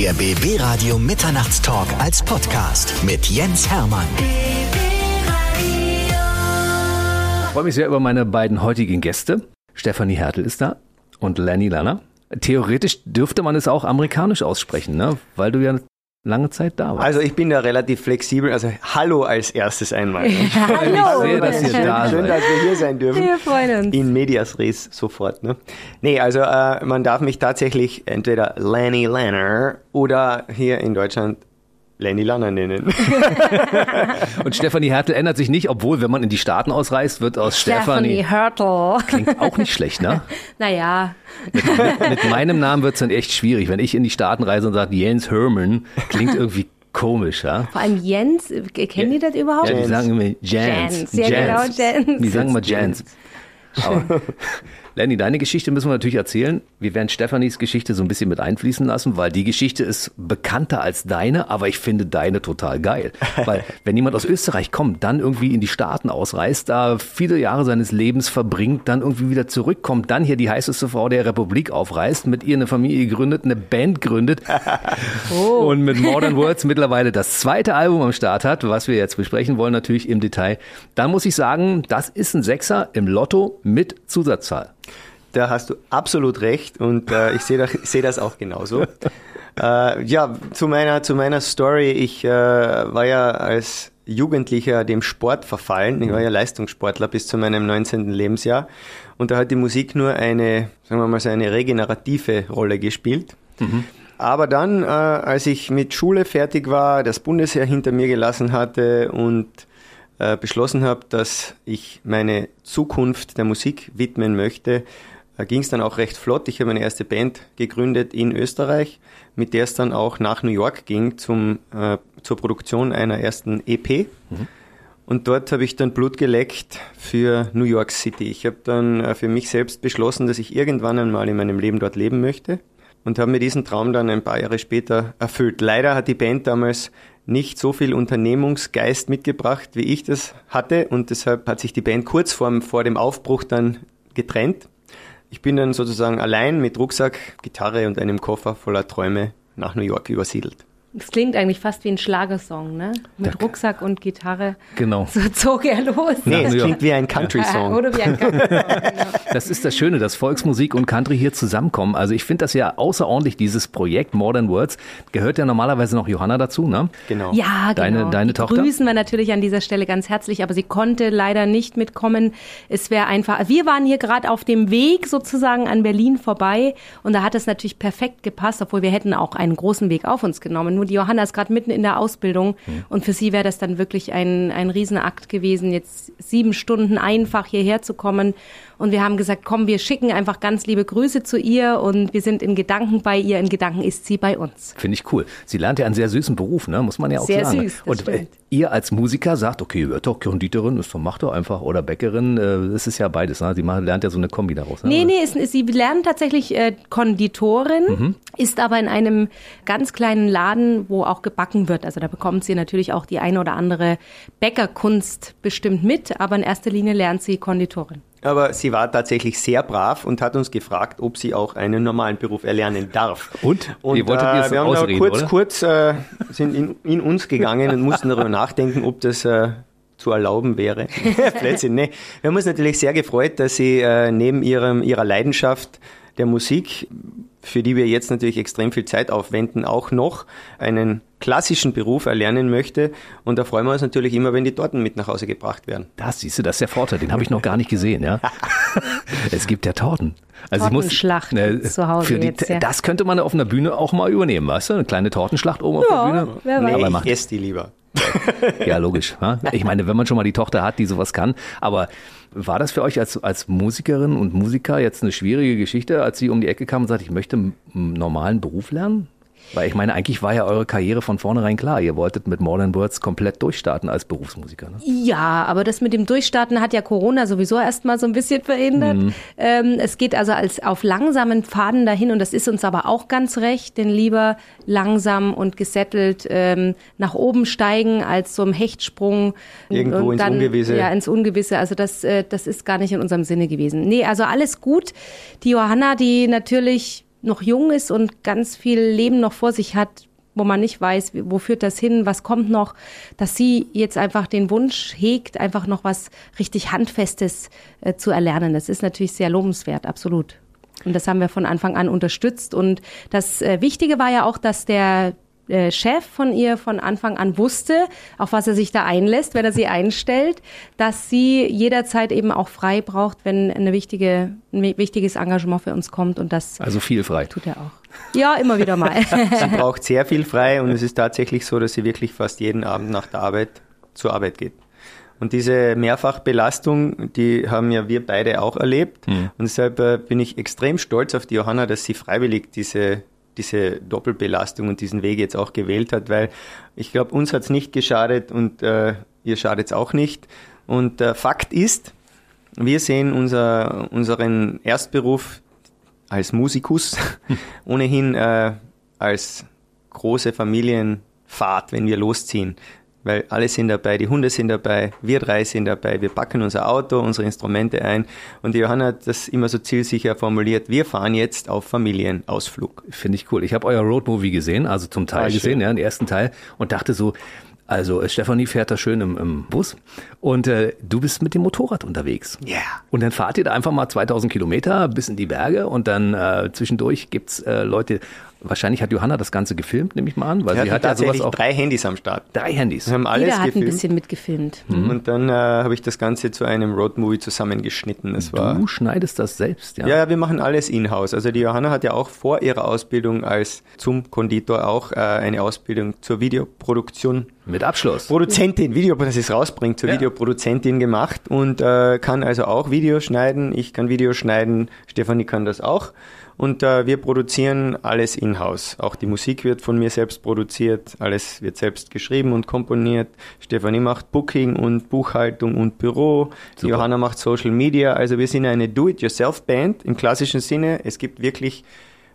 Der BB Radio Mitternachtstalk als Podcast mit Jens Hermann. Ich freue mich sehr über meine beiden heutigen Gäste. Stefanie Hertel ist da und Lenny Lanner. Theoretisch dürfte man es auch amerikanisch aussprechen, ne? weil du ja lange Zeit da warst. Also ich bin da relativ flexibel. Also hallo als erstes einmal. Hallo. Ich sehe, dass ihr schön, da schön, seid. dass wir hier sein dürfen. Wir freuen uns. In medias res sofort. Ne? Nee, also äh, man darf mich tatsächlich entweder Lenny Lanner oder hier in Deutschland Lenny Lanner nennen. Und Stefanie Hertel ändert sich nicht, obwohl, wenn man in die Staaten ausreist, wird aus Stephanie Stefanie. Hurtle. Klingt auch nicht schlecht, ne? Naja, Mit, mit meinem Namen wird es dann echt schwierig. Wenn ich in die Staaten reise und sage Jens Herman, klingt irgendwie komisch, ja? vor allem Jens, äh, kennen die das überhaupt? Ja, die Jens. sagen immer Jens. Jens, ja, genau, Jens. Die sagen immer Jens. Aber, Lenny, deine Geschichte müssen wir natürlich erzählen. Wir werden Stefanis Geschichte so ein bisschen mit einfließen lassen, weil die Geschichte ist bekannter als deine, aber ich finde deine total geil. Weil wenn jemand aus Österreich kommt, dann irgendwie in die Staaten ausreist, da viele Jahre seines Lebens verbringt, dann irgendwie wieder zurückkommt, dann hier die heißeste Frau der Republik aufreißt, mit ihr eine Familie gründet, eine Band gründet und mit Modern Words mittlerweile das zweite Album am Start hat, was wir jetzt besprechen wollen, natürlich im Detail, dann muss ich sagen, das ist ein Sechser im Lotto mit Zusatzzahl. Da hast du absolut recht und äh, ich sehe das, sehe das auch genauso. äh, ja, zu meiner, zu meiner Story. Ich äh, war ja als Jugendlicher dem Sport verfallen. Ich war ja Leistungssportler bis zu meinem 19. Lebensjahr. Und da hat die Musik nur eine, sagen wir mal so eine regenerative Rolle gespielt. Aber dann, äh, als ich mit Schule fertig war, das Bundesheer hinter mir gelassen hatte und äh, beschlossen habe, dass ich meine Zukunft der Musik widmen möchte, äh, ging es dann auch recht flott. Ich habe meine erste Band gegründet in Österreich, mit der es dann auch nach New York ging zum, äh, zur Produktion einer ersten EP. Und dort habe ich dann Blut geleckt für New York City. Ich habe dann äh, für mich selbst beschlossen, dass ich irgendwann einmal in meinem Leben dort leben möchte und habe mir diesen Traum dann ein paar Jahre später erfüllt. Leider hat die Band damals nicht so viel Unternehmungsgeist mitgebracht, wie ich das hatte und deshalb hat sich die Band kurz vor, vor dem Aufbruch dann getrennt. Ich bin dann sozusagen allein mit Rucksack, Gitarre und einem Koffer voller Träume nach New York übersiedelt. Das klingt eigentlich fast wie ein Schlagersong, ne? Mit Rucksack und Gitarre. Genau. So zog er los. Nee, es klingt wie ein Country-Song. Oder wie ein Country-Song, genau. Das ist das Schöne, dass Volksmusik und Country hier zusammenkommen. Also ich finde das ja außerordentlich, dieses Projekt Modern Words. Gehört ja normalerweise noch Johanna dazu, ne? Genau. Ja, genau. Deine- deine Die Tochter? Grüßen wir natürlich an dieser Stelle ganz herzlich, aber sie konnte leider nicht mitkommen. Es wäre einfach, wir waren hier gerade auf dem Weg sozusagen an Berlin vorbei und da hat es natürlich perfekt gepasst, obwohl wir hätten auch einen großen Weg auf uns genommen. Nur die Johanna ist gerade mitten in der Ausbildung und für sie wäre das dann wirklich ein, ein Riesenakt gewesen, jetzt sieben Stunden einfach hierher zu kommen. Und wir haben gesagt, komm, wir schicken einfach ganz liebe Grüße zu ihr und wir sind in Gedanken bei ihr. In Gedanken ist sie bei uns. Finde ich cool. Sie lernt ja einen sehr süßen Beruf, ne? muss man ja auch Sehr sagen. süß, und äh, stimmt. Ihr als Musiker sagt, okay, wird doch Konditorin, ist doch, macht doch einfach. Oder Bäckerin, äh, das ist ja beides. Ne? Sie macht, lernt ja so eine Kombi daraus. Ne? Nee, nee, ist, ist, sie lernt tatsächlich äh, Konditorin, Mhm. ist aber in einem ganz kleinen Laden, wo auch gebacken wird. Also da bekommt sie natürlich auch die eine oder andere Bäckerkunst bestimmt mit, aber in erster Linie lernt sie Konditorin. Aber sie war tatsächlich sehr brav und hat uns gefragt, ob sie auch einen normalen Beruf erlernen darf. Und? Und wolltet ihr äh, wir haben ausreden, kurz, oder? kurz äh, sind in, in uns gegangen und mussten darüber nachdenken, ob das äh, zu erlauben wäre. Plötzlich, nee. Wir haben uns natürlich sehr gefreut, dass sie äh, neben ihrem, ihrer Leidenschaft der Musik, für die wir jetzt natürlich extrem viel Zeit aufwenden, auch noch einen klassischen Beruf erlernen möchte. Und da freuen wir uns natürlich immer, wenn die Torten mit nach Hause gebracht werden. Das siehst du, das ist der Vorteil. Den habe ich noch gar nicht gesehen, ja. es gibt ja Torten. Also ich muss, Tortenschlacht zu Hause für die, jetzt, ja. Das könnte man auf einer Bühne auch mal übernehmen, weißt du? Eine kleine Tortenschlacht oben auf der Bühne. wer weiß. Aber Nee, macht ich esse die lieber. Ja, logisch. Ja? Ich meine, wenn man schon mal die Tochter hat, die sowas kann. Aber war das für euch als, als Musikerin und Musiker jetzt eine schwierige Geschichte, als sie um die Ecke kam und sagte, ich möchte einen normalen Beruf lernen? Weil ich meine, eigentlich war ja eure Karriere von vornherein klar. Ihr wolltet mit Modern Words komplett durchstarten als Berufsmusiker. Ne? Ja, aber das mit dem Durchstarten hat ja Corona sowieso erstmal so ein bisschen verhindert. Ähm, es geht also als auf langsamen Pfaden dahin und das ist uns aber auch ganz recht, denn lieber langsam und gesettelt ähm, nach oben steigen als so im Hechtsprung. Irgendwo ins Ungewisse. Ja, ins Ungewisse. Also das, äh, das ist gar nicht in unserem Sinne gewesen. Nee, also alles gut. Die Johanna, die natürlich noch jung ist und ganz viel Leben noch vor sich hat, wo man nicht weiß, wo führt das hin, was kommt noch, dass sie jetzt einfach den Wunsch hegt, einfach noch was richtig Handfestes äh, zu erlernen. Das ist natürlich sehr lobenswert, absolut. Und das haben wir von Anfang an unterstützt. Und das äh, Wichtige war ja auch, dass der äh, Chef von ihr von Anfang an wusste, auf was er sich da einlässt, wenn er sie einstellt, dass sie jederzeit eben auch frei braucht, wenn eine wichtige, ein wichtiges Engagement für uns kommt. Und das also viel frei. Tut er auch. Ja, immer wieder mal. sie braucht sehr viel frei und es ist tatsächlich so, dass sie wirklich fast jeden Abend nach der Arbeit zur Arbeit geht. Und diese Mehrfachbelastung, die haben ja wir beide auch erlebt. Mhm. Und deshalb äh, bin ich extrem stolz auf die Johanna, dass sie freiwillig diese, diese Doppelbelastung und diesen Weg jetzt auch gewählt hat, weil ich glaube, uns hat es nicht geschadet und äh, ihr schadet es auch nicht. Und äh, Fakt ist, wir sehen unser, unseren Erstberuf als Musikus ohnehin äh, als große Familienfahrt, wenn wir losziehen. Weil alle sind dabei, die Hunde sind dabei, wir drei sind dabei, wir packen unser Auto, unsere Instrumente ein. Und die Johanna hat das immer so zielsicher formuliert, wir fahren jetzt auf Familienausflug. Finde ich cool. Ich habe euer Roadmovie gesehen, also zum Teil ah, gesehen, ja, den ersten Teil, und dachte so, also äh, Stefanie fährt da schön im, im Bus und äh, du bist mit dem Motorrad unterwegs. Ja. Yeah. Und dann fahrt ihr da einfach mal 2000 Kilometer bis in die Berge und dann äh, zwischendurch gibt's äh, Leute, Wahrscheinlich hat Johanna das Ganze gefilmt, nehme ich mal an, weil sie, sie hat ja sowas auch drei Handys am Start. Drei Handys. Wir haben alles Jeder hat gefilmt. ein bisschen mitgefilmt. Mhm. Und dann äh, habe ich das Ganze zu einem Roadmovie zusammengeschnitten. Das war, du schneidest das selbst, ja? Ja, wir machen alles in-house. Also die Johanna hat ja auch vor ihrer Ausbildung als zum Konditor auch äh, eine Ausbildung zur Videoproduktion mit Abschluss. Produzentin, Video, dass es rausbringt, zur ja. Videoproduzentin gemacht und äh, kann also auch Videos schneiden. Ich kann Videos schneiden, Stefanie kann das auch. Und äh, wir produzieren alles in-house. Auch die Musik wird von mir selbst produziert, alles wird selbst geschrieben und komponiert. Stefanie macht Booking und Buchhaltung und Büro. Super. Johanna macht Social Media. Also wir sind eine Do-it-yourself-Band im klassischen Sinne. Es gibt wirklich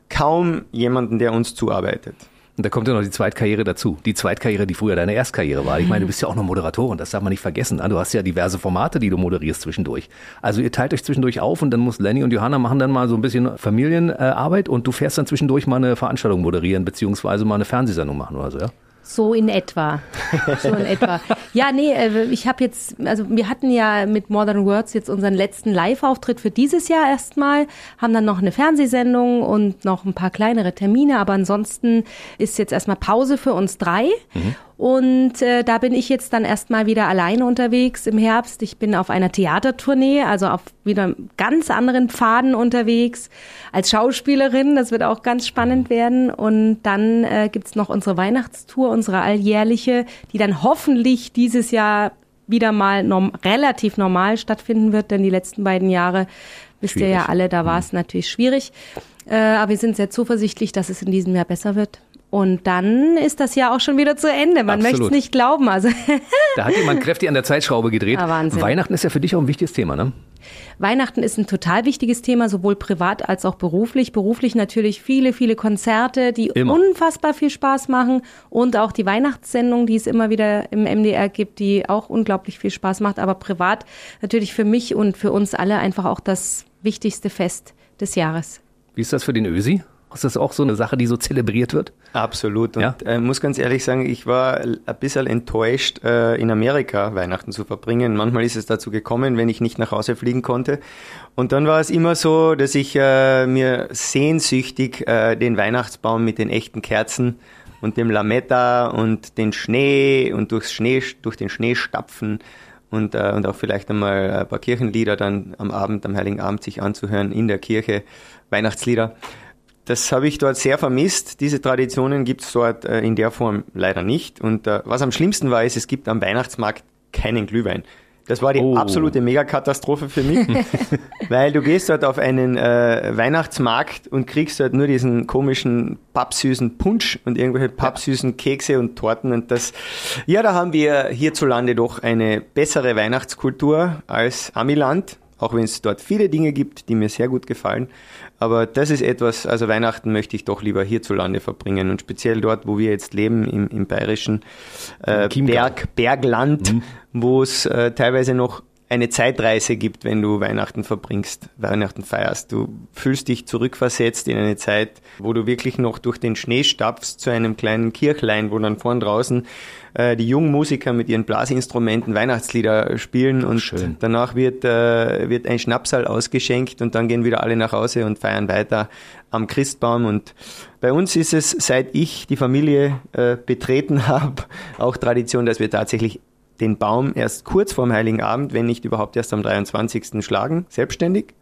kaum jemanden, der uns zuarbeitet. Und da kommt ja noch die Zweitkarriere dazu. Die Zweitkarriere, die früher deine Erstkarriere war. Ich meine, du bist ja auch noch Moderatorin, das darf man nicht vergessen. Du hast ja diverse Formate, die du moderierst zwischendurch. Also ihr teilt euch zwischendurch auf und dann muss Lenny und Johanna machen dann mal so ein bisschen Familienarbeit und du fährst dann zwischendurch mal eine Veranstaltung moderieren, beziehungsweise mal eine Fernsehsendung machen oder so, ja? So in etwa. So in etwa. Ja, nee, äh, ich habe jetzt, also wir hatten ja mit Modern Words jetzt unseren letzten Live-Auftritt für dieses Jahr erstmal, haben dann noch eine Fernsehsendung und noch ein paar kleinere Termine, aber ansonsten ist jetzt erstmal Pause für uns drei. Mhm. Und äh, da bin ich jetzt dann erstmal wieder alleine unterwegs im Herbst. Ich bin auf einer Theatertournee, also auf wieder ganz anderen Pfaden unterwegs als Schauspielerin. Das wird auch ganz spannend werden. Und dann äh, gibt's noch unsere Weihnachtstour, unsere alljährliche, die dann hoffentlich dieses Jahr wieder mal norm relativ normal stattfinden wird, denn die letzten beiden Jahre, wisst schwierig. ihr ja alle, da war es mhm. natürlich schwierig. Äh, aber wir sind sehr zuversichtlich, dass es in diesem Jahr besser wird. Und dann ist das Jahr auch schon wieder zu Ende. Man möchte es nicht glauben. Also da hat jemand kräftig an der Zeitschraube gedreht. Ja, Wahnsinn. Weihnachten ist ja für dich auch ein wichtiges Thema, ne? Weihnachten ist ein total wichtiges Thema, sowohl privat als auch beruflich. Beruflich natürlich viele, viele Konzerte, die immer. unfassbar viel Spaß machen und auch die Weihnachtssendung, die es immer wieder im MDR gibt, die auch unglaublich viel Spaß macht. Aber privat natürlich für mich und für uns alle einfach auch das wichtigste Fest des Jahres. Wie ist das für den Ösi? Ist das auch so eine Sache, die so zelebriert wird? Absolut. Und ja? äh, muss ganz ehrlich sagen, ich war ein bisschen enttäuscht, äh, in Amerika Weihnachten zu verbringen. Manchmal ist es dazu gekommen, wenn ich nicht nach Hause fliegen konnte. Und dann war es immer so, dass ich äh, mir sehnsüchtig äh, den Weihnachtsbaum mit den echten Kerzen und dem Lametta und den Schnee und durchs Schnee, durch den Schnee stapfen und, äh, und auch vielleicht einmal ein paar Kirchenlieder dann am Abend, am Heiligen Abend sich anzuhören in der Kirche, Weihnachtslieder. Das habe ich dort sehr vermisst. Diese Traditionen gibt es dort äh, in der Form leider nicht. Und äh, was am schlimmsten war, ist, es gibt am Weihnachtsmarkt keinen Glühwein. Das war die oh. absolute Megakatastrophe für mich, weil du gehst dort auf einen äh, Weihnachtsmarkt und kriegst dort nur diesen komischen pappsüßen Punsch und irgendwelche pappsüßen Kekse und Torten und das, ja, da haben wir hierzulande doch eine bessere Weihnachtskultur als Amiland, auch wenn es dort viele Dinge gibt, die mir sehr gut gefallen. Aber das ist etwas, also Weihnachten möchte ich doch lieber hierzulande verbringen und speziell dort, wo wir jetzt leben, im, im bayerischen äh, Berg, Bergland, mhm. wo es äh, teilweise noch eine Zeitreise gibt, wenn du Weihnachten verbringst, Weihnachten feierst. Du fühlst dich zurückversetzt in eine Zeit, wo du wirklich noch durch den Schnee stapfst zu einem kleinen Kirchlein, wo dann vorn draußen äh, die jungen Musiker mit ihren Blasinstrumenten Weihnachtslieder spielen und Schön. danach wird, äh, wird ein Schnapsal ausgeschenkt und dann gehen wieder alle nach Hause und feiern weiter am Christbaum und bei uns ist es, seit ich die Familie äh, betreten habe, auch Tradition, dass wir tatsächlich den Baum erst kurz vorm Heiligen Abend, wenn nicht überhaupt erst am 23. schlagen, selbstständig.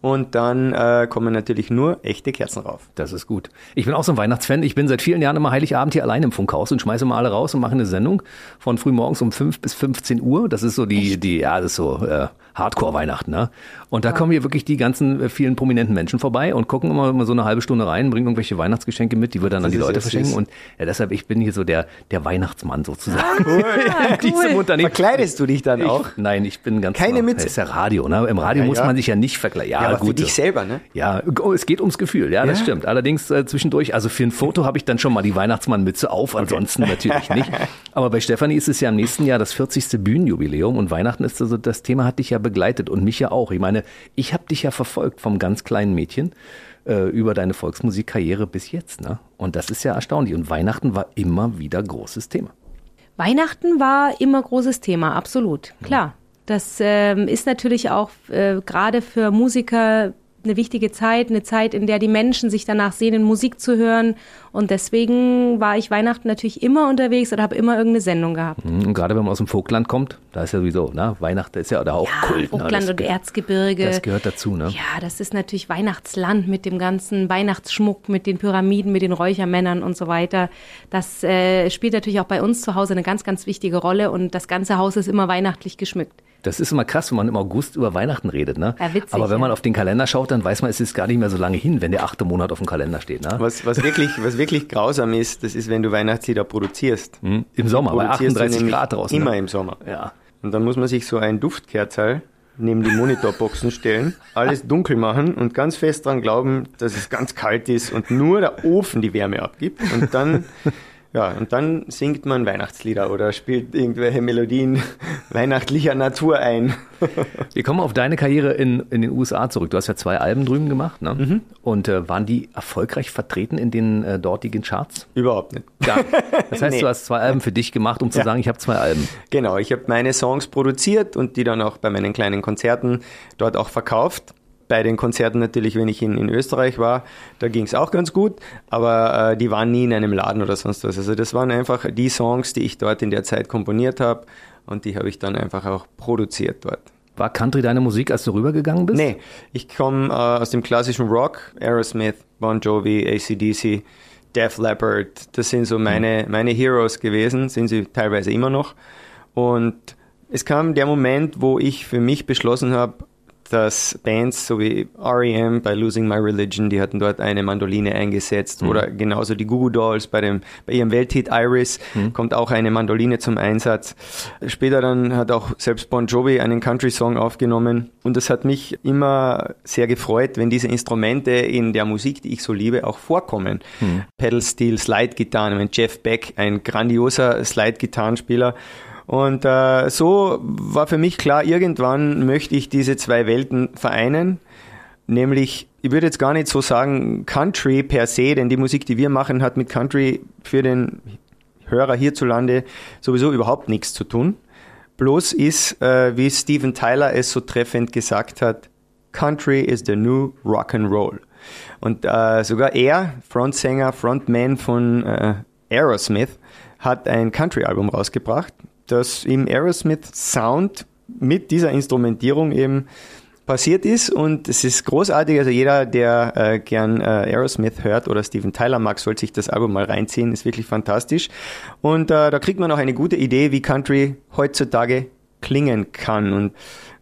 Und dann äh, kommen natürlich nur echte Kerzen rauf. Das ist gut. Ich bin auch so ein Weihnachtsfan. Ich bin seit vielen Jahren immer Heiligabend hier allein im Funkhaus und schmeiße mal alle raus und mache eine Sendung von frühmorgens um 5 bis 15 Uhr. Das ist so die, die ja, das ist so äh, Hardcore-Weihnachten. Ne? Und da kommen hier wirklich die ganzen äh, vielen prominenten Menschen vorbei und gucken immer mal so eine halbe Stunde rein, bringen irgendwelche Weihnachtsgeschenke mit, die wir dann an Das die ist Leute ja verschenken. süß. Und ja, deshalb, ich bin hier so der, der Weihnachtsmann sozusagen. in diesem Unternehmen. Verkleidest du dich dann auch? Ich, nein, ich bin ganz Keine. Mütze? Das ist ja Radio, ne? Im Radio Ja, muss ja. man sich ja nicht vergleichen. Ja, Ja, aber für gut. dich so. selber, ne? Ja, oh, es geht ums Gefühl, ja, das Ja? stimmt. Allerdings äh, zwischendurch, also für ein Foto habe ich dann schon mal die Weihnachtsmannmütze auf, ansonsten natürlich nicht. Aber bei Stefanie ist es ja im nächsten Jahr das 40. Bühnenjubiläum und Weihnachten ist also, das Thema hat dich ja begleitet und mich ja auch. Ich meine, ich habe dich ja verfolgt vom ganz kleinen Mädchen äh, über deine Volksmusikkarriere bis jetzt, ne? Und das ist ja erstaunlich. Und Weihnachten war immer wieder großes Thema. Weihnachten war immer großes Thema, absolut, klar. Das ähm, ist natürlich auch äh, gerade für Musiker eine wichtige Zeit, eine Zeit, in der die Menschen sich danach sehnen, Musik zu hören. Und deswegen war ich Weihnachten natürlich immer unterwegs oder habe immer irgendeine Sendung gehabt. Mhm, Und gerade wenn man aus dem Vogtland kommt, da ist ja sowieso, ne? Weihnachten ist ja da auch Kult. ne? Vogtland Das und ge- Erzgebirge. Das gehört dazu, ne? Ja, das ist natürlich Weihnachtsland mit dem ganzen Weihnachtsschmuck, mit den Pyramiden, mit den Räuchermännern und so weiter. Das äh, spielt natürlich auch bei uns zu Hause eine ganz, ganz wichtige Rolle und das ganze Haus ist immer weihnachtlich geschmückt. Das ist immer krass, wenn man im August über Weihnachten redet, ne? Ja, witzig, Aber wenn man auf den Kalender schaut, dann weiß man, es ist gar nicht mehr so lange hin, wenn der achte Monat auf dem Kalender steht, ne? Was, was, wirklich, was wirklich grausam ist, das ist, wenn du Weihnachtslieder produzierst. Hm? Im Sommer, bei Produzierst du 38 nämlich Grad draußen. Immer ne? im Sommer. Ja. Und dann muss man sich so ein Duftkerzerl neben die Monitorboxen stellen, alles dunkel machen und ganz fest dran glauben, dass es ganz kalt ist und nur der Ofen die Wärme abgibt. Und dann, ja, und dann singt man Weihnachtslieder oder spielt irgendwelche Melodien weihnachtlicher Natur ein. Wir kommen auf deine Karriere in, in den USA zurück. Du hast ja zwei Alben drüben gemacht, ne? Mhm. Und äh, waren die erfolgreich vertreten in den äh, dortigen Charts? Überhaupt nicht. Ja. Das heißt, Nee. du hast zwei Alben für dich gemacht, um zu Ja. sagen, ich habe zwei Alben. Genau, ich habe meine Songs produziert und die dann auch bei meinen kleinen Konzerten dort auch verkauft. Bei den Konzerten natürlich, wenn ich in, in Österreich war, da ging es auch ganz gut, aber äh, die waren nie in einem Laden oder sonst was. Also das waren einfach die Songs, die ich dort in der Zeit komponiert habe und die habe ich dann einfach auch produziert dort. War Country deine Musik, als du rübergegangen bist? Nee, ich komme äh, aus dem klassischen Rock, Aerosmith, Bon Jovi, ACDC, Def Leppard, das sind so meine, meine Heroes gewesen, sind sie teilweise immer noch. Und es kam der Moment, wo ich für mich beschlossen habe, dass Bands so wie R.E.M. bei Losing My Religion, die hatten dort eine Mandoline eingesetzt oder genauso die Goo Goo Dolls bei, dem, bei ihrem Welthit Iris kommt auch eine Mandoline zum Einsatz. Später dann hat auch selbst Bon Jovi einen Country-Song aufgenommen und das hat mich immer sehr gefreut, wenn diese Instrumente in der Musik, die ich so liebe, auch vorkommen. Pedal Steel, Slide-Gitarren, wenn Jeff Beck, ein grandioser Slide-Gitarrenspieler und äh, so war für mich klar, irgendwann möchte ich diese zwei Welten vereinen. Nämlich, ich würde jetzt gar nicht so sagen Country per se, denn die Musik, die wir machen, hat mit Country für den Hörer hierzulande sowieso überhaupt nichts zu tun. Bloß ist, äh, wie Steven Tyler es so treffend gesagt hat, Country is the new Rock and Roll. Und äh, sogar er, Frontsänger, Frontman von äh, Aerosmith, hat ein Country-Album rausgebracht, das im Aerosmith-Sound mit dieser Instrumentierung eben passiert ist und es ist großartig. Also jeder, der äh, gern äh, Aerosmith hört oder Steven Tyler mag, sollte sich das Album mal reinziehen. Ist wirklich fantastisch. Und äh, da kriegt man auch eine gute Idee, wie Country heutzutage klingen kann. Und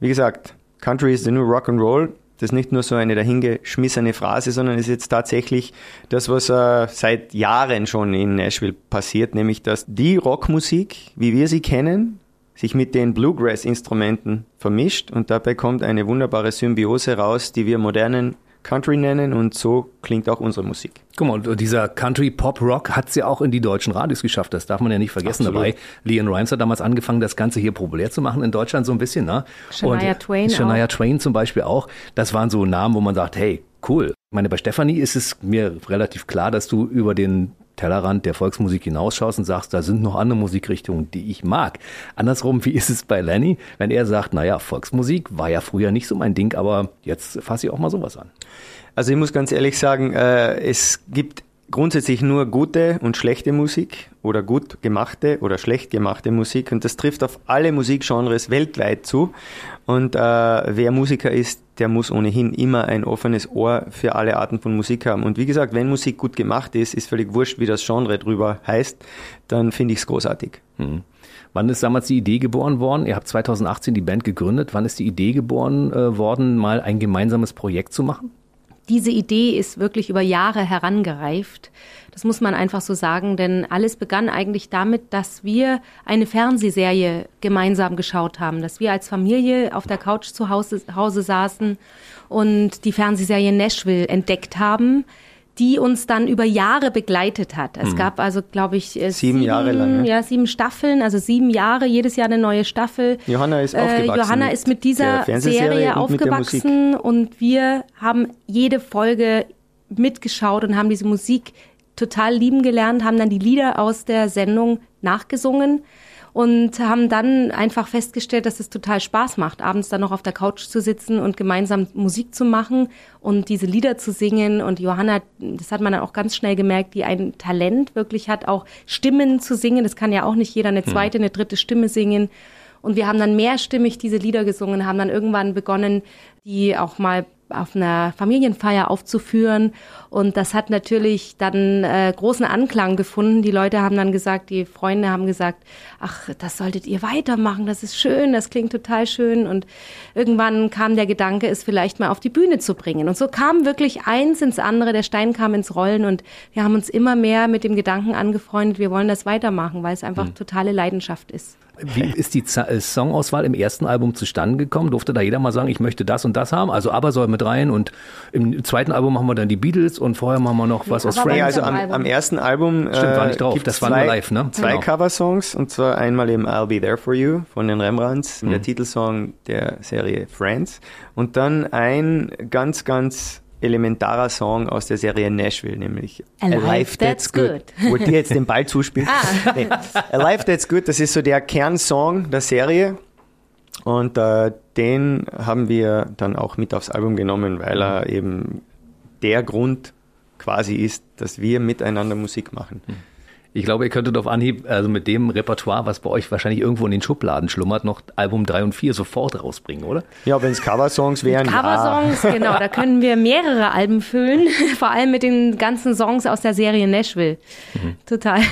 wie gesagt, Country is the new Rock and Roll. Das ist nicht nur so eine dahingeschmissene Phrase, sondern ist jetzt tatsächlich das, was äh, seit Jahren schon in Nashville passiert, nämlich dass die Rockmusik, wie wir sie kennen, sich mit den Bluegrass-Instrumenten vermischt und dabei kommt eine wunderbare Symbiose raus, die wir modernen Country nennen und so klingt auch unsere Musik. Guck mal, und dieser Country Pop Rock hat es ja auch in die deutschen Radios geschafft. Das darf man ja nicht vergessen Absolut. dabei. Leon Rimes hat damals angefangen, das Ganze hier populär zu machen in Deutschland so ein bisschen. Ne? Shania und Twain Shania auch. Twain zum Beispiel auch. Das waren so Namen, wo man sagt, hey, cool. Ich meine, bei Stefanie ist es mir relativ klar, dass du über den Tellerrand der Volksmusik hinausschaust und sagst, da sind noch andere Musikrichtungen, die ich mag. Andersrum, wie ist es bei Lenny, wenn er sagt, naja, Volksmusik war ja früher nicht so mein Ding, aber jetzt fasse ich auch mal sowas an. Also ich muss ganz ehrlich sagen, äh, es gibt grundsätzlich nur gute und schlechte Musik oder gut gemachte oder schlecht gemachte Musik und das trifft auf alle Musikgenres weltweit zu. Und äh, wer Musiker ist, der muss ohnehin immer ein offenes Ohr für alle Arten von Musik haben. Und wie gesagt, wenn Musik gut gemacht ist, ist völlig wurscht, wie das Genre drüber heißt, dann finde ich es großartig. Hm. Wann ist damals die Idee geboren worden? Ihr habt 2018 die Band gegründet. Wann ist die Idee geboren äh, worden, mal ein gemeinsames Projekt zu machen? Diese Idee ist wirklich über Jahre herangereift. Das muss man einfach so sagen, denn alles begann eigentlich damit, dass wir eine Fernsehserie gemeinsam geschaut haben, dass wir als Familie auf der Couch zu Hause, Hause saßen und die Fernsehserie Nashville entdeckt haben, die uns dann über Jahre begleitet hat. Es gab also, glaube ich, äh, Sieben Jahre lang, ne? Ja, sieben Staffeln, also sieben Jahre, jedes Jahr eine neue Staffel. Johanna ist Äh, aufgewachsen Johanna ist mit dieser Serie und aufgewachsen und wir haben jede Folge mitgeschaut und haben diese Musik total lieben gelernt, haben dann die Lieder aus der Sendung nachgesungen und haben dann einfach festgestellt, dass es total Spaß macht, abends dann noch auf der Couch zu sitzen und gemeinsam Musik zu machen und diese Lieder zu singen. Und Johanna, das hat man dann auch ganz schnell gemerkt, die ein Talent wirklich hat, auch Stimmen zu singen. Das kann ja auch nicht jeder eine zweite, eine dritte Stimme singen. Und wir haben dann mehrstimmig diese Lieder gesungen, haben dann irgendwann begonnen, die auch mal auf einer Familienfeier aufzuführen. Und das hat natürlich dann äh, großen Anklang gefunden. Die Leute haben dann gesagt, die Freunde haben gesagt, ach, das solltet ihr weitermachen, das ist schön, das klingt total schön. Und irgendwann kam der Gedanke, es vielleicht mal auf die Bühne zu bringen. Und so kam wirklich eins ins andere, der Stein kam ins Rollen und wir haben uns immer mehr mit dem Gedanken angefreundet, wir wollen das weitermachen, weil es einfach totale Leidenschaft ist. Wie ist die Z äh, Songauswahl im ersten Album zustande gekommen? Durfte da jeder mal sagen, ich möchte das und das haben? Also ABBA soll mit rein und im zweiten Album machen wir dann die Beatles und vorher machen wir noch was aus ABBA Nee, Friends. also am, am ersten Album Stimmt, war nicht drauf. Das war nur zwei, live, ne? Zwei Genau. Coversongs und zwar einmal eben I'll Be There For You von den Rembrandts, Mhm. der Titelsong der Serie Friends und dann ein ganz, ganz elementarer Song aus der Serie Nashville, nämlich A Life That's Good. Wollt ihr jetzt den Ball zuspielen? Ah. Nee. A Life That's Good, das ist so der Kernsong der Serie und äh, den haben wir dann auch mit aufs Album genommen, weil er eben der Grund quasi ist, dass wir miteinander Musik machen. Ich glaube, ihr könntet auf Anhieb, also mit dem Repertoire, was bei euch wahrscheinlich irgendwo in den Schubladen schlummert, noch Album 3 und 4 sofort rausbringen, oder? Ja, wenn es Coversongs wären, Coversongs, genau, da können wir mehrere Alben füllen, vor allem mit den ganzen Songs aus der Serie Nashville. Total.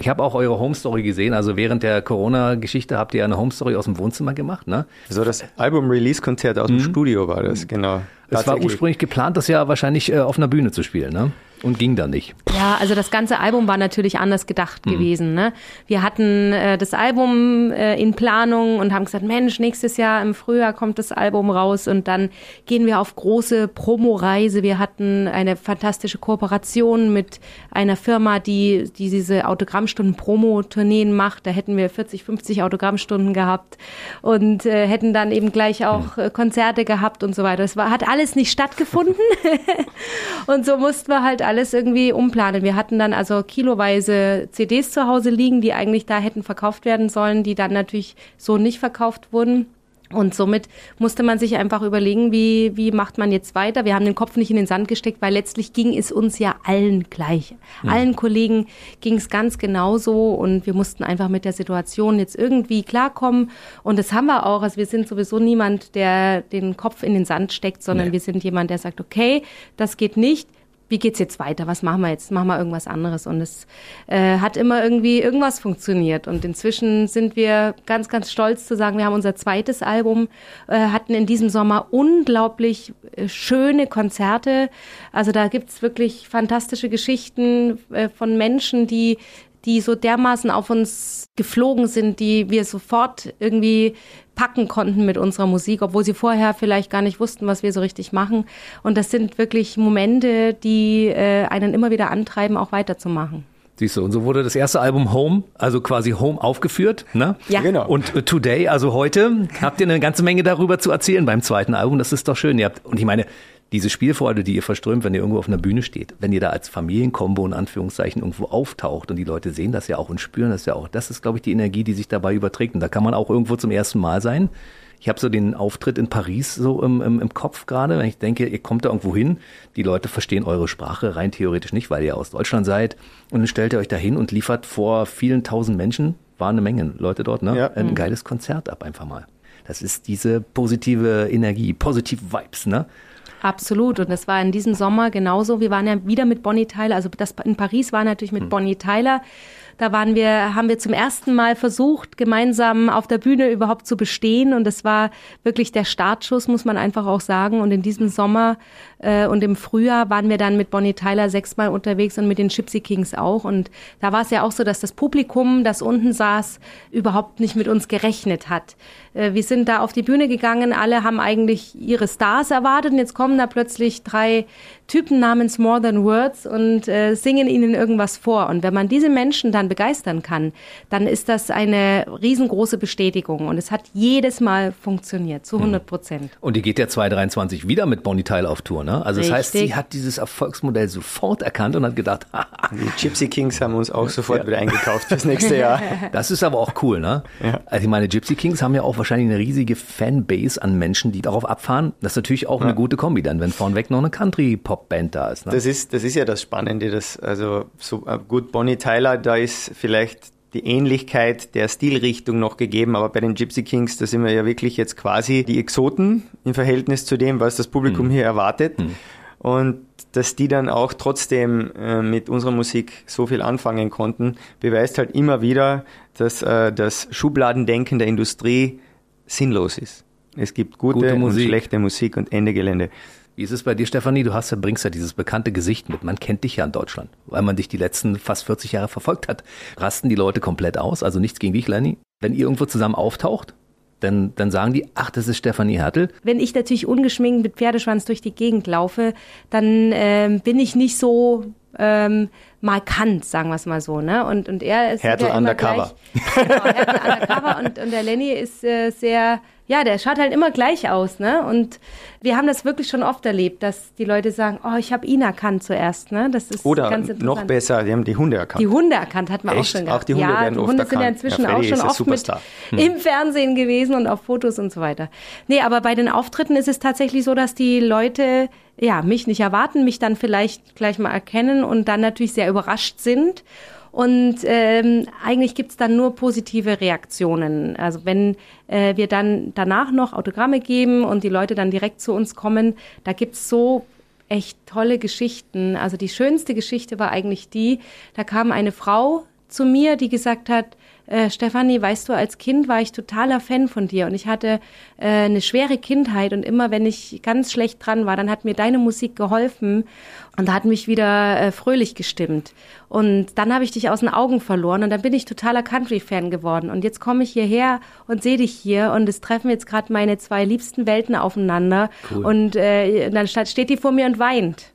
Ich habe auch eure Home Story gesehen. Also während der Corona-Geschichte habt ihr eine Home Story aus dem Wohnzimmer gemacht, ne? ja. So das Album-Release-Konzert aus dem Studio war das, genau. Es war ursprünglich geplant, das ja wahrscheinlich äh, auf einer Bühne zu spielen, ne? Und ging dann nicht. Ja, also das ganze Album war natürlich anders gedacht gewesen. Ne? Wir hatten äh, das Album äh, in Planung und haben gesagt, Mensch, nächstes Jahr im Frühjahr kommt das Album raus und dann gehen wir auf große Promoreise. Wir hatten eine fantastische Kooperation mit einer Firma, die, die diese Autogrammstunden-Promo-Tourneen macht. Da hätten wir 40, 50 Autogrammstunden gehabt und äh, hätten dann eben gleich auch äh, Konzerte gehabt und so weiter. Es war, hat alles nicht stattgefunden. Und so mussten wir halt alles irgendwie umplanen. Wir hatten dann also kiloweise CDs zu Hause liegen, die eigentlich da hätten verkauft werden sollen, die dann natürlich so nicht verkauft wurden. Und somit musste man sich einfach überlegen, wie, wie macht man jetzt weiter. Wir haben den Kopf nicht in den Sand gesteckt, weil letztlich ging es uns ja allen gleich. Allen Kollegen ging es ganz genauso und wir mussten einfach mit der Situation jetzt irgendwie klarkommen. Und das haben wir auch. Also wir sind sowieso niemand, der den Kopf in den Sand steckt, sondern Nee. wir sind jemand, der sagt, okay, das geht nicht. Wie geht's jetzt weiter? Was machen wir jetzt? Machen wir irgendwas anderes? Und es äh, hat immer irgendwie irgendwas funktioniert. Und inzwischen sind wir ganz, ganz stolz zu sagen, wir haben unser zweites Album, äh, hatten in diesem Sommer unglaublich äh, schöne Konzerte. Also da gibt's wirklich fantastische Geschichten äh, von Menschen, die die so dermaßen auf uns geflogen sind, die wir sofort irgendwie packen konnten mit unserer Musik, obwohl sie vorher vielleicht gar nicht wussten, was wir so richtig machen. Und das sind wirklich Momente, die äh, einen immer wieder antreiben, auch weiterzumachen. Siehst du, und so wurde das erste Album Home, also quasi Home aufgeführt. Ne? Ja. Genau. Und äh, Today, also heute, habt ihr eine ganze Menge darüber zu erzählen beim zweiten Album. Das ist doch schön. Ihr habt, und ich meine, diese Spielfreude, die ihr verströmt, wenn ihr irgendwo auf einer Bühne steht, wenn ihr da als Familienkombo in Anführungszeichen irgendwo auftaucht und die Leute sehen das ja auch und spüren das ja auch, das ist, glaube ich, die Energie, die sich dabei überträgt. Und da kann man auch irgendwo zum ersten Mal sein. Ich habe so den Auftritt in Paris so im, im, im Kopf gerade, wenn ich denke, ihr kommt da irgendwo hin, die Leute verstehen eure Sprache rein theoretisch nicht, weil ihr aus Deutschland seid und dann stellt ihr euch da hin und liefert vor vielen tausend Menschen, war eine Menge Leute dort, ne? Ja. ein geiles Konzert ab einfach mal. Das ist diese positive Energie, positive Vibes, ne? Absolut. Und das war in diesem Sommer genauso. Wir waren ja wieder mit Bonnie Tyler. Also das in Paris war natürlich mit Bonnie Tyler. Da waren wir, haben wir zum ersten Mal versucht, gemeinsam auf der Bühne überhaupt zu bestehen. Und das war wirklich der Startschuss, muss man einfach auch sagen. Und in diesem Sommer äh, und im Frühjahr waren wir dann mit Bonnie Tyler sechsmal unterwegs und mit den Gypsy Kings auch. Und da war es ja auch so, dass das Publikum, das unten saß, überhaupt nicht mit uns gerechnet hat. Äh, wir sind da auf die Bühne gegangen, alle haben eigentlich ihre Stars erwartet und jetzt kommen da plötzlich drei Typen namens More Than Words und äh, singen ihnen irgendwas vor. Und wenn man diese Menschen dann begeistern kann, dann ist das eine riesengroße Bestätigung. Und es hat jedes Mal funktioniert, zu 100 Prozent. Und die geht ja 2023 wieder mit Bonnie Tyler auf Tour, ne? Also das heißt, Richtig. sie hat dieses Erfolgsmodell sofort erkannt und hat gedacht, Die Gypsy Kings haben uns auch sofort wieder eingekauft fürs nächste Jahr. das ist aber auch cool, ne? Ja. Also ich meine, Gypsy Kings haben ja auch wahrscheinlich eine riesige Fanbase an Menschen, die darauf abfahren. Das ist natürlich auch eine gute Kombi dann, wenn vorneweg noch eine Country-Pop-Band da ist. Ne? Das ist, das ist ja das Spannende, dass, also, so, äh, gut, Bonnie Tyler, da ist vielleicht die Ähnlichkeit der Stilrichtung noch gegeben, aber bei den Gypsy Kings, da sind wir ja wirklich jetzt quasi die Exoten im Verhältnis zu dem, was das Publikum hier erwartet. Und dass die dann auch trotzdem äh, mit unserer Musik so viel anfangen konnten, beweist halt immer wieder, dass äh, das Schubladendenken der Industrie sinnlos ist. Es gibt gute, Gute und schlechte Musik und Ende Gelände. Wie ist es bei dir, Stefanie? Du hast ja, bringst ja dieses bekannte Gesicht mit. Man kennt dich ja in Deutschland, weil man dich die letzten fast 40 Jahre verfolgt hat. Rasten die Leute komplett aus? Also nichts gegen dich, Lenny. Wenn ihr irgendwo zusammen auftaucht, dann, dann sagen die, ach, das ist Stefanie Hertel. Wenn ich natürlich ungeschminkt mit Pferdeschwanz durch die Gegend laufe, dann ähm, bin ich nicht so ähm, markant, sagen wir es mal so. Ne? Und, und er ist Hertel ja undercover. Gleich, genau, Hertel undercover und, und der Lenny ist äh, sehr, ja, der schaut halt immer gleich aus. Ne? Und wir haben das wirklich schon oft erlebt, dass die Leute sagen, oh, ich habe ihn erkannt zuerst. Ne? Das ist Oder ganz noch interessant. besser, die haben die Hunde erkannt. Die Hunde erkannt hat man auch Echt? schon Auch gehabt. die Hunde ja, werden die oft Hunde sind ja erkannt. inzwischen Ja, Freddy auch schon oft mit Superstar. im Fernsehen gewesen und auf Fotos und so weiter. Nee, aber bei den Auftritten ist es tatsächlich so, dass die Leute ja mich nicht erwarten, mich dann vielleicht gleich mal erkennen und dann natürlich sehr überrascht sind. Und ähm, eigentlich gibt's dann nur positive Reaktionen. Also wenn äh, wir dann danach noch Autogramme geben und die Leute dann direkt zu uns kommen, da gibt's so echt tolle Geschichten. Also die schönste Geschichte war eigentlich die, da kam eine Frau zu mir, die gesagt hat, äh, Stefanie, weißt du, als Kind war ich totaler Fan von dir und ich hatte äh, eine schwere Kindheit und immer wenn ich ganz schlecht dran war, dann hat mir deine Musik geholfen und hat mich wieder äh, fröhlich gestimmt. Und dann habe ich dich aus den Augen verloren und dann bin ich totaler Country-Fan geworden. Und jetzt komme ich hierher und sehe dich hier und es treffen jetzt gerade meine zwei liebsten Welten aufeinander. Und äh, dann steht die vor mir und weint.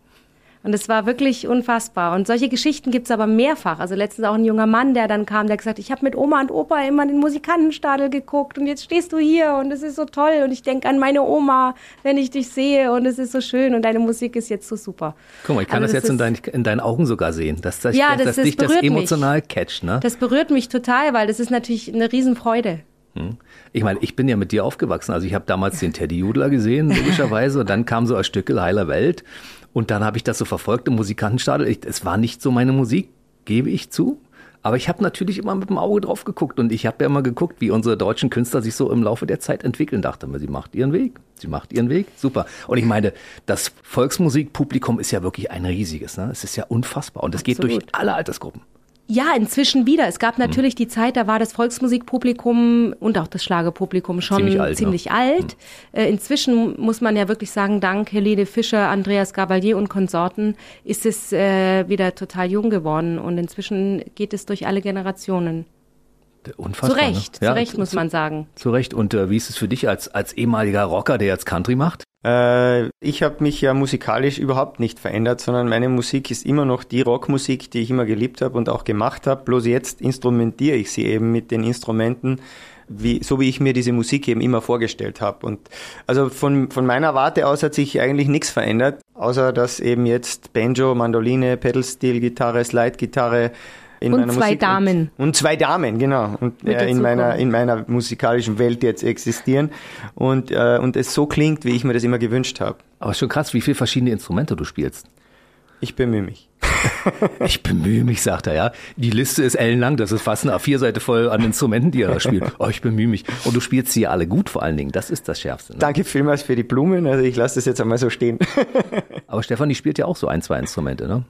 Und es war wirklich unfassbar. Und solche Geschichten gibt's aber mehrfach. Also letztens auch ein junger Mann, der dann kam, der gesagt, ich habe mit Oma und Opa immer den Musikantenstadel geguckt und jetzt stehst du hier und es ist so toll und ich denke an meine Oma, wenn ich dich sehe und es ist so schön und deine Musik ist jetzt so super. Guck mal, ich kann Also das jetzt in, dein, in deinen Augen sogar sehen, dass, das, Ja, dass, das- das dich das berührt mich. emotional catcht. Ne? Das berührt mich total, weil das ist natürlich eine Riesenfreude. Ich meine, ich bin ja mit dir aufgewachsen. Also ich habe damals den Teddy Judler gesehen, logischerweise. Und dann kam so ein Stückel Heiler Welt. Und dann habe ich das so verfolgt im Musikantenstadel. Ich, es war nicht so meine Musik, gebe ich zu. Aber ich habe natürlich immer mit dem Auge drauf geguckt. Und ich habe ja immer geguckt, wie unsere deutschen Künstler sich so im Laufe der Zeit entwickeln. Dachte mir, sie macht ihren Weg. Sie macht ihren Weg. Super. Und ich meine, das Volksmusikpublikum ist ja wirklich ein riesiges. Ne? Es ist ja unfassbar. Und es geht durch alle Altersgruppen. Ja, inzwischen wieder. Es gab natürlich hm. die Zeit, da war das Volksmusikpublikum und auch das Schlagerpublikum schon ziemlich alt. Ziemlich alt. Hm. Äh, inzwischen muss man ja wirklich sagen, dank Helene Fischer, Andreas Gabalier und Konsorten ist es äh, wieder total jung geworden und inzwischen geht es durch alle Generationen. Unfassbar, zu Recht, ne? zu Recht muss man sagen. Zu Recht. Und äh, wie ist es für dich als, als ehemaliger Rocker, der jetzt Country macht? Äh, ich habe mich ja musikalisch überhaupt nicht verändert, sondern meine Musik ist immer noch die Rockmusik, die ich immer geliebt habe und auch gemacht habe. Bloß jetzt instrumentiere ich sie eben mit den Instrumenten, wie, so wie ich mir diese Musik eben immer vorgestellt habe. Und also von, von meiner Warte aus hat sich eigentlich nichts verändert, außer dass eben jetzt Banjo, Mandoline, Pedalsteel, Gitarre, Slide-Gitarre, in und meiner zwei Musik Damen. Und, und, zwei Damen, genau. Und äh, in, meiner, in meiner musikalischen Welt jetzt existieren. Und, äh, und es so klingt, wie ich mir das immer gewünscht habe. Aber schon krass, wie viele verschiedene Instrumente du spielst. Ich bemühe mich. ich bemühe mich, sagt er, ja. Die Liste ist ellenlang, das ist fast eine A4-Seite voll an Instrumenten, die er da spielt. Oh, ich bemühe mich. Und du spielst sie alle gut vor allen Dingen, das ist das Schärfste. Ne? Danke vielmals für die Blumen, also ich lasse das jetzt einmal so stehen. Aber Stefanie spielt ja auch so ein, zwei Instrumente, ne?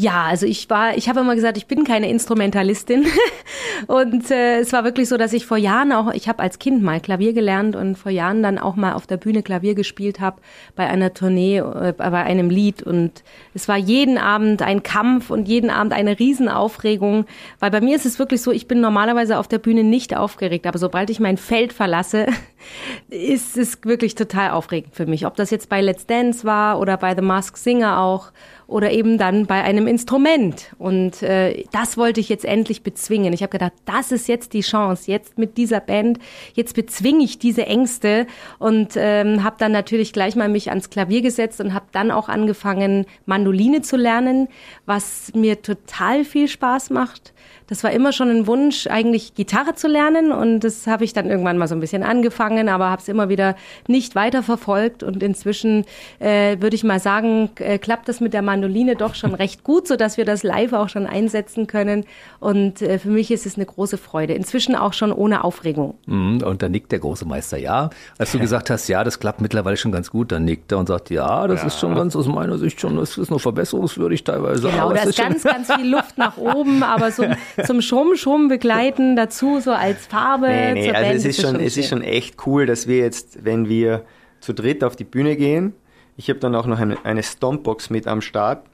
Ja, also ich war, ich habe immer gesagt, ich bin keine Instrumentalistin. und äh, es war wirklich so, dass ich vor Jahren auch, ich habe als Kind mal Klavier gelernt und vor Jahren dann auch mal auf der Bühne Klavier gespielt habe bei einer Tournee, äh, bei einem Lied. Und es war jeden Abend ein Kampf und jeden Abend eine Riesenaufregung. Weil bei mir ist es wirklich so, ich bin normalerweise auf der Bühne nicht aufgeregt, aber sobald ich mein Feld verlasse, ist es wirklich total aufregend für mich. Ob das jetzt bei Let's Dance war oder bei The Mask Singer auch oder eben dann bei einem Instrument. Und äh, das wollte ich jetzt endlich bezwingen. Ich habe gedacht, das ist jetzt die Chance. Jetzt mit dieser Band, jetzt bezwinge ich diese Ängste und ähm, habe dann natürlich gleich mal mich ans Klavier gesetzt und habe dann auch angefangen, Mandoline zu lernen, was mir total viel Spaß macht das war immer schon ein Wunsch, eigentlich Gitarre zu lernen und das habe ich dann irgendwann mal so ein bisschen angefangen, aber habe es immer wieder nicht weiter verfolgt und inzwischen äh, würde ich mal sagen, äh, klappt das mit der Mandoline doch schon recht gut, so dass wir das live auch schon einsetzen können und äh, für mich ist es eine große Freude. Inzwischen auch schon ohne Aufregung. Mhm, und dann nickt der große Meister ja. Als du gesagt hast, ja, das klappt mittlerweile schon ganz gut, dann nickt er und sagt, ja, das ja. ist schon ganz aus meiner Sicht schon, das ist noch verbesserungswürdig teilweise. Genau, da ist ganz, ganz viel Luft nach oben, aber so zum Schrumm-Schrumm begleiten dazu, so als Farbe. Nee, nee, also Band, es ist, schon, schon es ist schon echt cool, dass wir jetzt, wenn wir zu dritt auf die Bühne gehen, ich habe dann auch noch eine, eine Stompbox mit am Start,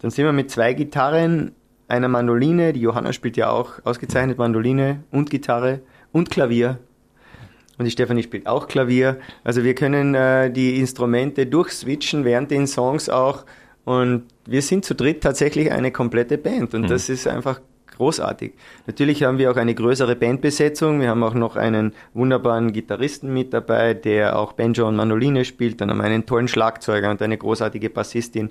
dann sind wir mit zwei Gitarren, einer Mandoline, die Johanna spielt ja auch ausgezeichnet Mandoline und Gitarre und Klavier. Und die Stefanie spielt auch Klavier. Also wir können äh, die Instrumente durchswitchen während den Songs auch. Und wir sind zu dritt tatsächlich eine komplette Band. Und mhm. das ist einfach großartig. Natürlich haben wir auch eine größere Bandbesetzung. Wir haben auch noch einen wunderbaren Gitarristen mit dabei, der auch Banjo und Mandoline spielt. Dann haben wir einen tollen Schlagzeuger und eine großartige Bassistin.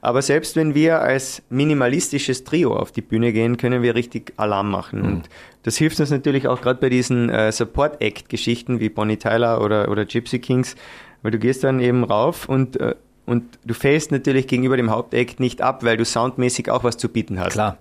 Aber selbst wenn wir als minimalistisches Trio auf die Bühne gehen, können wir richtig Alarm machen. Mhm. Und das hilft uns natürlich auch gerade bei diesen äh, Support-Act-Geschichten wie Bonnie Tyler oder, oder Gypsy Kings, weil du gehst dann eben rauf und äh, und du fällst natürlich gegenüber dem Hauptakt nicht ab, weil du soundmäßig auch was zu bieten hast. Klar.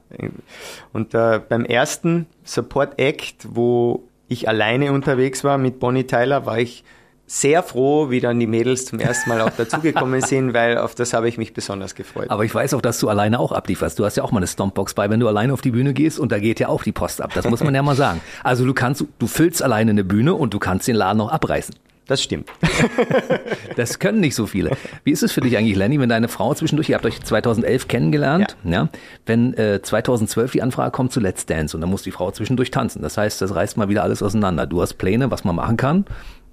Und äh, beim ersten Support Act, wo ich alleine unterwegs war mit Bonnie Tyler, war ich sehr froh, wie dann die Mädels zum ersten Mal auch dazugekommen sind, weil auf das habe ich mich besonders gefreut. Aber ich weiß auch, dass du alleine auch ablieferst. Du hast ja auch mal eine Stompbox bei, wenn du alleine auf die Bühne gehst und da geht ja auch die Post ab. Das muss man ja mal sagen. Also du kannst, du füllst alleine eine Bühne und du kannst den Laden auch abreißen. Das stimmt. das können nicht so viele. Wie ist es für dich eigentlich, Lenny, wenn deine Frau zwischendurch, ihr habt euch 2011 kennengelernt, ja. ja wenn äh, 2012 die Anfrage kommt zu Let's Dance und dann muss die Frau zwischendurch tanzen. Das heißt, das reißt mal wieder alles auseinander. Du hast Pläne, was man machen kann.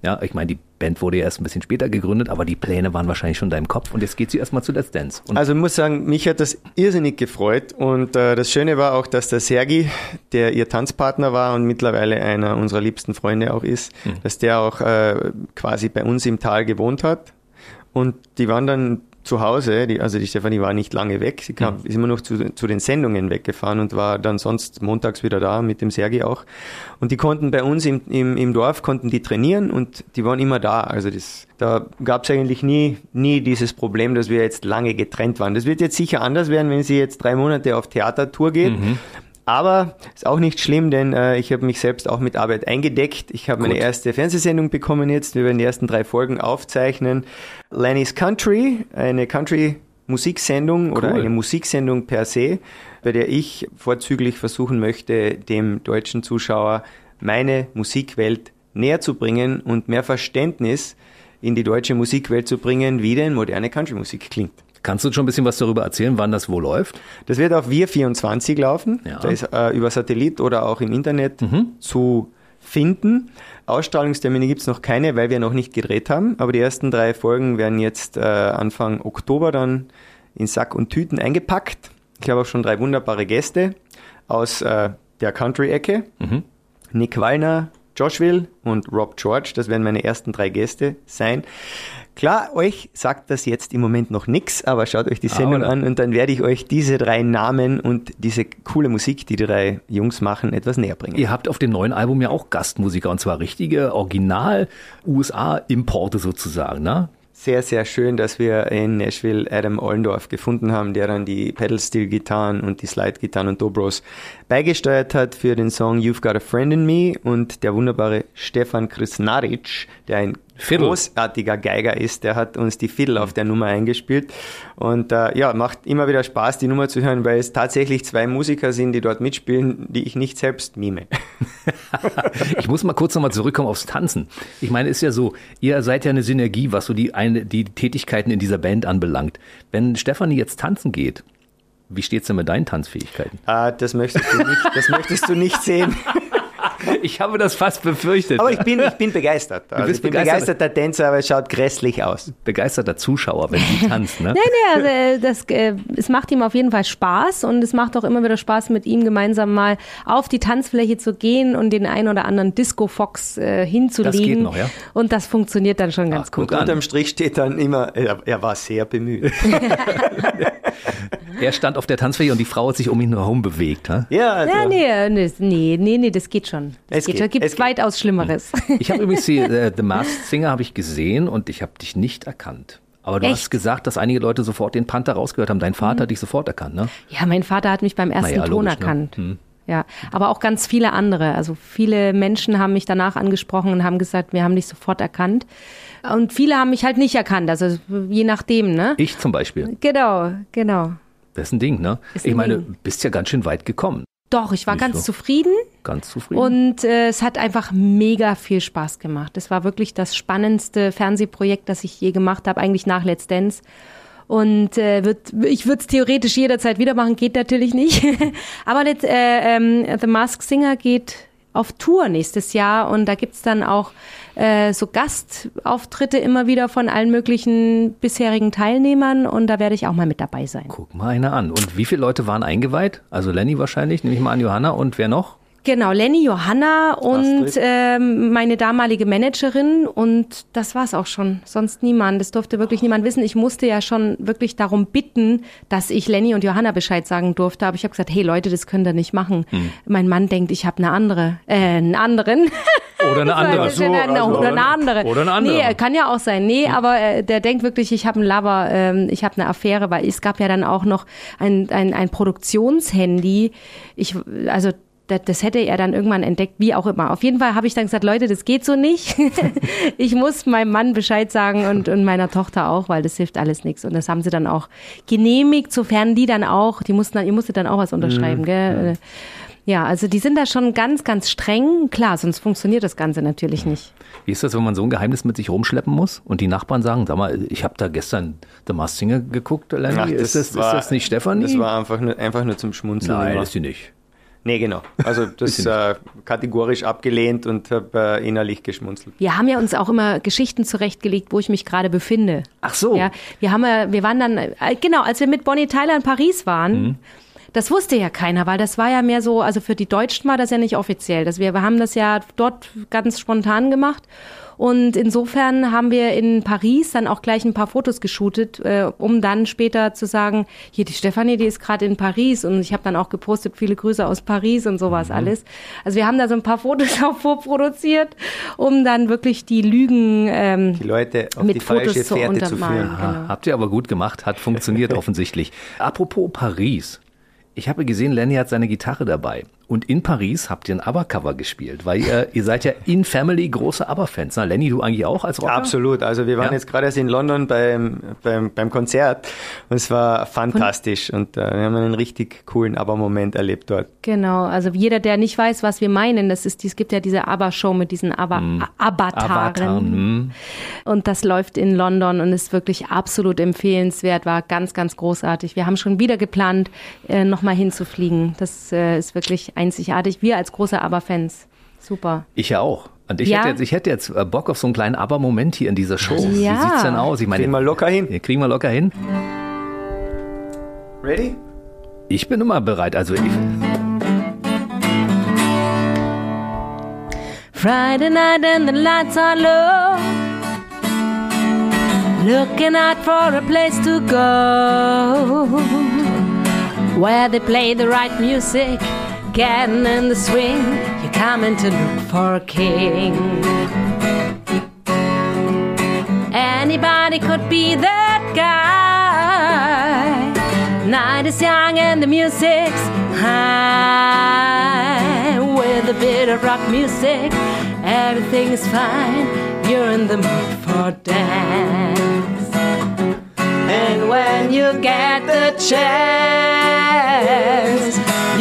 Ja, ich meine, die Band wurde ja erst ein bisschen später gegründet, aber die Pläne waren wahrscheinlich schon in deinem Kopf und jetzt geht sie erstmal zu Let's Dance. Und also ich muss sagen, mich hat das irrsinnig gefreut und äh, das Schöne war auch, dass der Sergi, der ihr Tanzpartner war und mittlerweile einer unserer liebsten Freunde auch ist, mhm. dass der auch äh, quasi bei uns im Tal gewohnt hat und die waren dann zu Hause, die, also die Stefanie war nicht lange weg, sie kam, mhm. ist immer noch zu, zu den Sendungen weggefahren und war dann sonst montags wieder da mit dem Sergi auch. Und die konnten bei uns im, im, im Dorf, konnten die trainieren und die waren immer da. Also das, da gab es eigentlich nie, nie dieses Problem, dass wir jetzt lange getrennt waren. Das wird jetzt sicher anders werden, wenn sie jetzt drei Monate auf Theatertour geht. Mhm. Aber ist auch nicht schlimm, denn äh, ich habe mich selbst auch mit Arbeit eingedeckt. Ich habe meine erste Fernsehsendung bekommen jetzt. Wir werden die ersten drei Folgen aufzeichnen. Lenny's Country, eine Country Musiksendung oder Cool. eine Musiksendung per se, bei der ich vorzüglich versuchen möchte, dem deutschen Zuschauer meine Musikwelt näher zu bringen und mehr Verständnis in die deutsche Musikwelt zu bringen, wie denn moderne Country-Musik klingt. Kannst du uns schon ein bisschen was darüber erzählen, wann das wo läuft? Das wird auf Wir24 laufen. Ja. Da ist äh, über Satellit oder auch im Internet zu finden. Ausstrahlungstermine gibt es noch keine, weil wir noch nicht gedreht haben. Aber die ersten drei Folgen werden jetzt äh, Anfang Oktober dann in Sack und Tüten eingepackt. Ich habe auch schon drei wunderbare Gäste aus äh, der Country-Ecke. Nick Wallner, Josh Will und Rob George. Das werden meine ersten drei Gäste sein. Klar, euch sagt das jetzt im Moment noch nichts, aber schaut euch die Sendung oder? an und dann werde ich euch diese drei Namen und diese coole Musik, die die drei Jungs machen, etwas näher bringen. Ihr habt auf dem neuen Album ja auch Gastmusiker und zwar richtige Original-USA-Importe sozusagen, ne? Sehr, sehr schön, dass wir in Nashville Adam Ollendorf gefunden haben, der dann die Pedal-Steel-Gitarren und die Slide-Gitarren und Dobros beigesteuert hat für den Song You've Got a Friend in Me und der wunderbare Stefan Krisnaric, der ein Fiddle. großartiger Geiger ist, der hat uns die Fiddle auf der Nummer eingespielt und äh, ja, macht immer wieder Spaß, die Nummer zu hören, weil es tatsächlich zwei Musiker sind, die dort mitspielen, die ich nicht selbst mime. Ich muss mal kurz nochmal zurückkommen aufs Tanzen. Ich meine, ist ja so, ihr seid ja eine Synergie, was so die, eine, die Tätigkeiten in dieser Band anbelangt. Wenn Stefanie jetzt tanzen geht, wie steht's denn mit deinen Tanzfähigkeiten? Äh, das möchtest du nicht, das möchtest du nicht sehen. Ich habe das fast befürchtet. Aber ich bin, ich bin begeistert. Also bist ich bin begeistert. begeisterter Tänzer, aber es schaut grässlich aus. begeisterter Zuschauer, wenn sie tanzt, ne? Nee, nee, also, äh, das, äh, es macht ihm auf jeden Fall Spaß und es macht auch immer wieder Spaß, mit ihm gemeinsam mal auf die Tanzfläche zu gehen und den ein oder anderen Disco-Fox äh, hinzulegen. Das geht noch, ja? Und das funktioniert dann schon ganz Ach, gut. guck an. Unterm Strich steht dann immer, er, er war sehr bemüht. Er stand auf der Tanzfläche und die Frau hat sich um ihn herum bewegt. Ha? Ja, also, Ja, nee, nee, nee, nee, nee, das geht schon. Es geht geht. Gibt es geht. weitaus Schlimmeres. Ich habe übrigens die, äh, The Masked Singer habe ich gesehen und ich habe dich nicht erkannt. Aber du Echt? hast gesagt, dass einige Leute sofort den Panther rausgehört haben. Dein Vater hat dich sofort erkannt, ne? Ja, mein Vater hat mich beim ersten Naja, Ton logisch, ne? erkannt. Ja, aber auch ganz viele andere. Also viele Menschen haben mich danach angesprochen und haben gesagt, wir haben dich sofort erkannt. Und viele haben mich halt nicht erkannt. Also je nachdem, ne? Ich zum Beispiel. Genau, genau. Das ist ein Ding, ne? Ist ich ein meine, Ding. bist ja ganz schön weit gekommen. Doch, ich war Nicht ganz so. zufrieden Ganz zufrieden. und äh, es hat einfach mega viel Spaß gemacht. Es war wirklich das spannendste Fernsehprojekt, das ich je gemacht habe, eigentlich nach Let's Dance. Und äh, wird, ich würde es theoretisch jederzeit wieder machen, geht natürlich nicht. Aber Let, äh, ähm, The Masked Singer geht auf Tour nächstes Jahr und da gibt's dann auch äh, so Gastauftritte immer wieder von allen möglichen bisherigen Teilnehmern und da werde ich auch mal mit dabei sein. Guck mal einer an. Und wie viele Leute waren eingeweiht? Also Lenny wahrscheinlich, nehme ich mal an, Johanna und wer noch? Genau, Lenny, Johanna und Astrid. ähm, meine damalige Managerin und das war's auch schon. Sonst niemand. Das durfte wirklich niemand wissen. Ich musste ja schon wirklich darum bitten, dass ich Lenny und Johanna Bescheid sagen durfte. Aber ich habe gesagt, hey Leute, das könnt ihr nicht machen. Mein Mann denkt, ich habe eine andere, äh, einen anderen. Oder eine andere. Ist ja eine- oder eine andere. Oder eine andere. Nee, kann ja auch sein. Nee, aber äh, der denkt wirklich, ich habe einen Lover, ähm, ich habe eine Affäre, weil es gab ja dann auch noch ein, ein, ein Produktionshandy. Ich, also das, das hätte er dann irgendwann entdeckt, wie auch immer. Auf jeden Fall habe ich dann gesagt, Leute, das geht so nicht. ich muss meinem Mann Bescheid sagen und, und meiner Tochter auch, weil das hilft alles nichts. Und das haben sie dann auch genehmigt, sofern die dann auch, die mussten dann, ihr musstet dann auch was unterschreiben, gell? Ja, also die sind da schon ganz, ganz streng. Klar, sonst funktioniert das Ganze natürlich nicht. Wie ist das, wenn man so ein Geheimnis mit sich rumschleppen muss und die Nachbarn sagen, sag mal, ich habe da gestern The Masked Singer geguckt, Lenny. Ach, ist, das, ist das nicht Stefanie? Das war einfach nur, einfach nur zum Schmunzeln. Nein, ist die nicht. Nee, genau. Also das äh, kategorisch abgelehnt und habe äh, innerlich geschmunzelt. Wir haben ja uns auch immer Geschichten zurechtgelegt, wo ich mich gerade befinde. Ach so. Ja, wir haben ja, wir waren dann, äh, genau, als wir mit Bonnie Tyler in Paris waren, Mhm. das wusste ja keiner, weil das war ja mehr so, also für die Deutschen war das ja nicht offiziell. Das wir, wir haben das ja dort ganz spontan gemacht. Und insofern haben wir in Paris dann auch gleich ein paar Fotos geshootet, äh, um dann später zu sagen, hier die Stefanie, die ist gerade in Paris und ich habe dann auch gepostet, viele Grüße aus Paris und sowas Mhm. alles. Also wir haben da so ein paar Fotos auch vorproduziert, um dann wirklich die Lügen ähm, Die Leute auf Mit die falsche Fotos zu Fährte zu untermalen. führen. Genau. Habt ihr aber gut gemacht, hat funktioniert offensichtlich. Apropos Paris. Ich habe gesehen, Lenny hat seine Gitarre dabei. Und in Paris habt ihr ein ABBA-Cover gespielt, weil ihr, ihr seid ja in Family große ABBA-Fans. Na, Lenny, du eigentlich auch als Rocker? Absolut. Also wir waren Ja. jetzt gerade erst in London beim, beim, beim Konzert und es war fantastisch und äh, wir haben einen richtig coolen ABBA-Moment erlebt dort. Genau, also jeder, der nicht weiß, was wir meinen, das ist, es gibt ja diese ABBA-Show mit diesen ABBA, Avataren. Avatar, hm. Und das läuft in London und ist wirklich absolut empfehlenswert, war ganz, ganz großartig. Wir haben schon wieder geplant, äh, nochmal hinzufliegen. Das äh, ist wirklich einzigartig. Wir als große ABBA-Fans. Super. Ich ja auch. Und ich, Ja. hätte jetzt, ich hätte jetzt äh, Bock auf so einen kleinen ABBA-Moment hier in dieser Show. Wie Ja. sieht's denn aus? Ich meine, Kriegen wir locker hin. kriegen wir locker hin. Ready? Ich bin immer bereit. Also ich, Friday night and the lights are low. Looking out for a place to go. Where they play the right music. Getting in the swing. You're coming to look for a king. Anybody could be that guy. Night is young and the music's high. With a bit of rock music, everything is fine. You're in the mood for dance. And when you get the chance,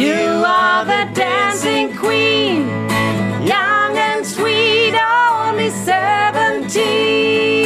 you are the dancing queen. Young and sweet, only 17.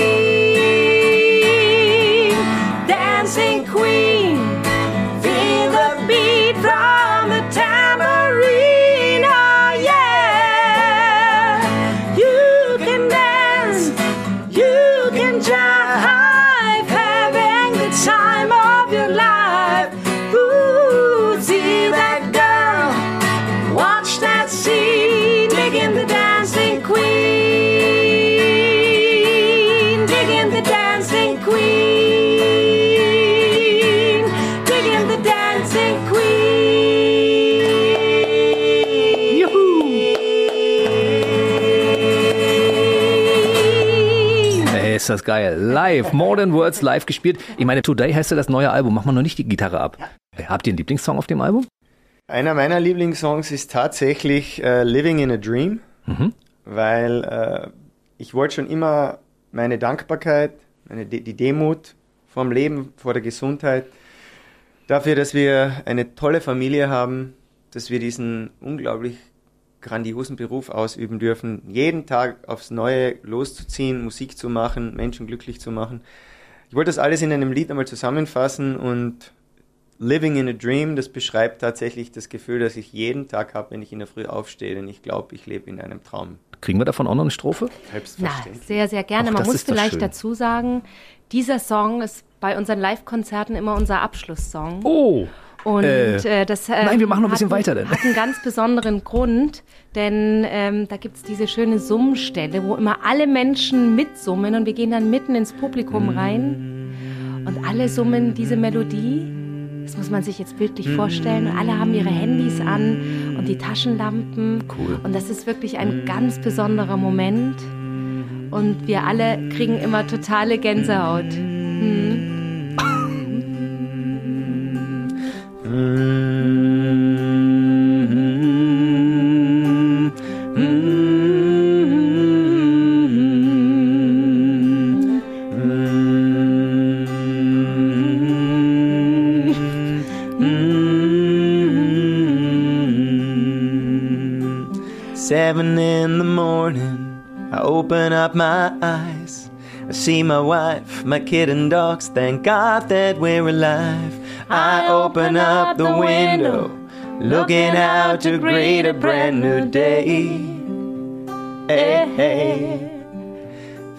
ist das geil. Live, Modern Words live gespielt. Ich meine, Today heißt ja das neue Album. Mach mal noch nicht die Gitarre ab. Habt ihr einen Lieblingssong auf dem Album? Einer meiner Lieblingssongs ist tatsächlich äh, Living in a Dream, weil äh, ich wollte schon immer meine Dankbarkeit, meine De die Demut vom Leben, vor der Gesundheit, dafür, dass wir eine tolle Familie haben, dass wir diesen unglaublich grandiosen Beruf ausüben dürfen, jeden Tag aufs Neue loszuziehen, Musik zu machen, Menschen glücklich zu machen. Ich wollte das alles in einem Lied einmal zusammenfassen und Living in a Dream, das beschreibt tatsächlich das Gefühl, das ich jeden Tag habe, wenn ich in der Früh aufstehe, denn ich glaube, ich lebe in einem Traum. Kriegen wir davon auch noch eine Strophe? Na, Selbstverständlich. sehr, sehr gerne. Auch Man muss vielleicht schön. dazu sagen, dieser Song ist bei unseren Live-Konzerten immer unser Abschlusssong. Oh! Und Äh, äh, das äh, nein, wir machen noch ein bisschen weiter denn. Hat einen ganz besonderen Grund, denn ähm, da gibt es diese schöne Summstelle, wo immer alle Menschen mitsummen und wir gehen dann mitten ins Publikum rein und alle summen diese Melodie. Das muss man sich jetzt bildlich vorstellen. Und alle haben ihre Handys an und die Taschenlampen. Cool. Und das ist wirklich ein ganz besonderer Moment. Und wir alle kriegen immer totale Gänsehaut. Seven my eyes. I see my wife, my kid, and dogs. Thank God that we're alive. I open up the window, looking out to greet a brand new day. Hey, hey.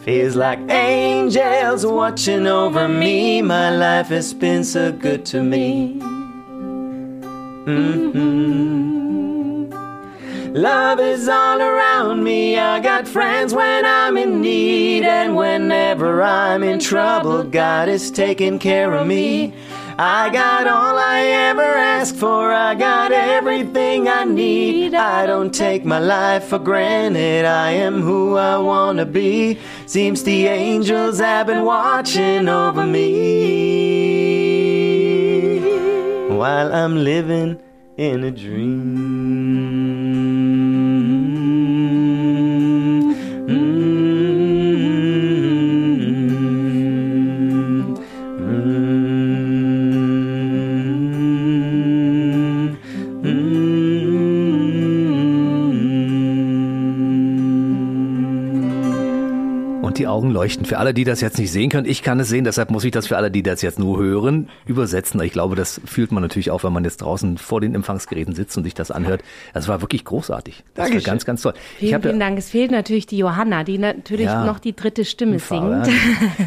Feels like angels watching over me. My life has been so good to me. Mm-hmm. Love is all around me. I got friends when I'm in need, and whenever I'm in trouble, God is taking care of me. I got all I ever ask for, I got everything I need. I don't take my life for granted, I am who I wanna be. Seems the angels have been watching over me while I'm living in a dream. Augen leuchten. Für alle, die das jetzt nicht sehen können, ich kann es sehen, deshalb muss ich das für alle, die das jetzt nur hören, übersetzen. Ich glaube, das fühlt man natürlich auch, wenn man jetzt draußen vor den Empfangsgeräten sitzt und sich das anhört. Das war wirklich großartig. Das war ganz, ganz toll. Vielen, vielen Dank. Es fehlt natürlich die Johanna, die natürlich ja, noch die dritte Stimme singt.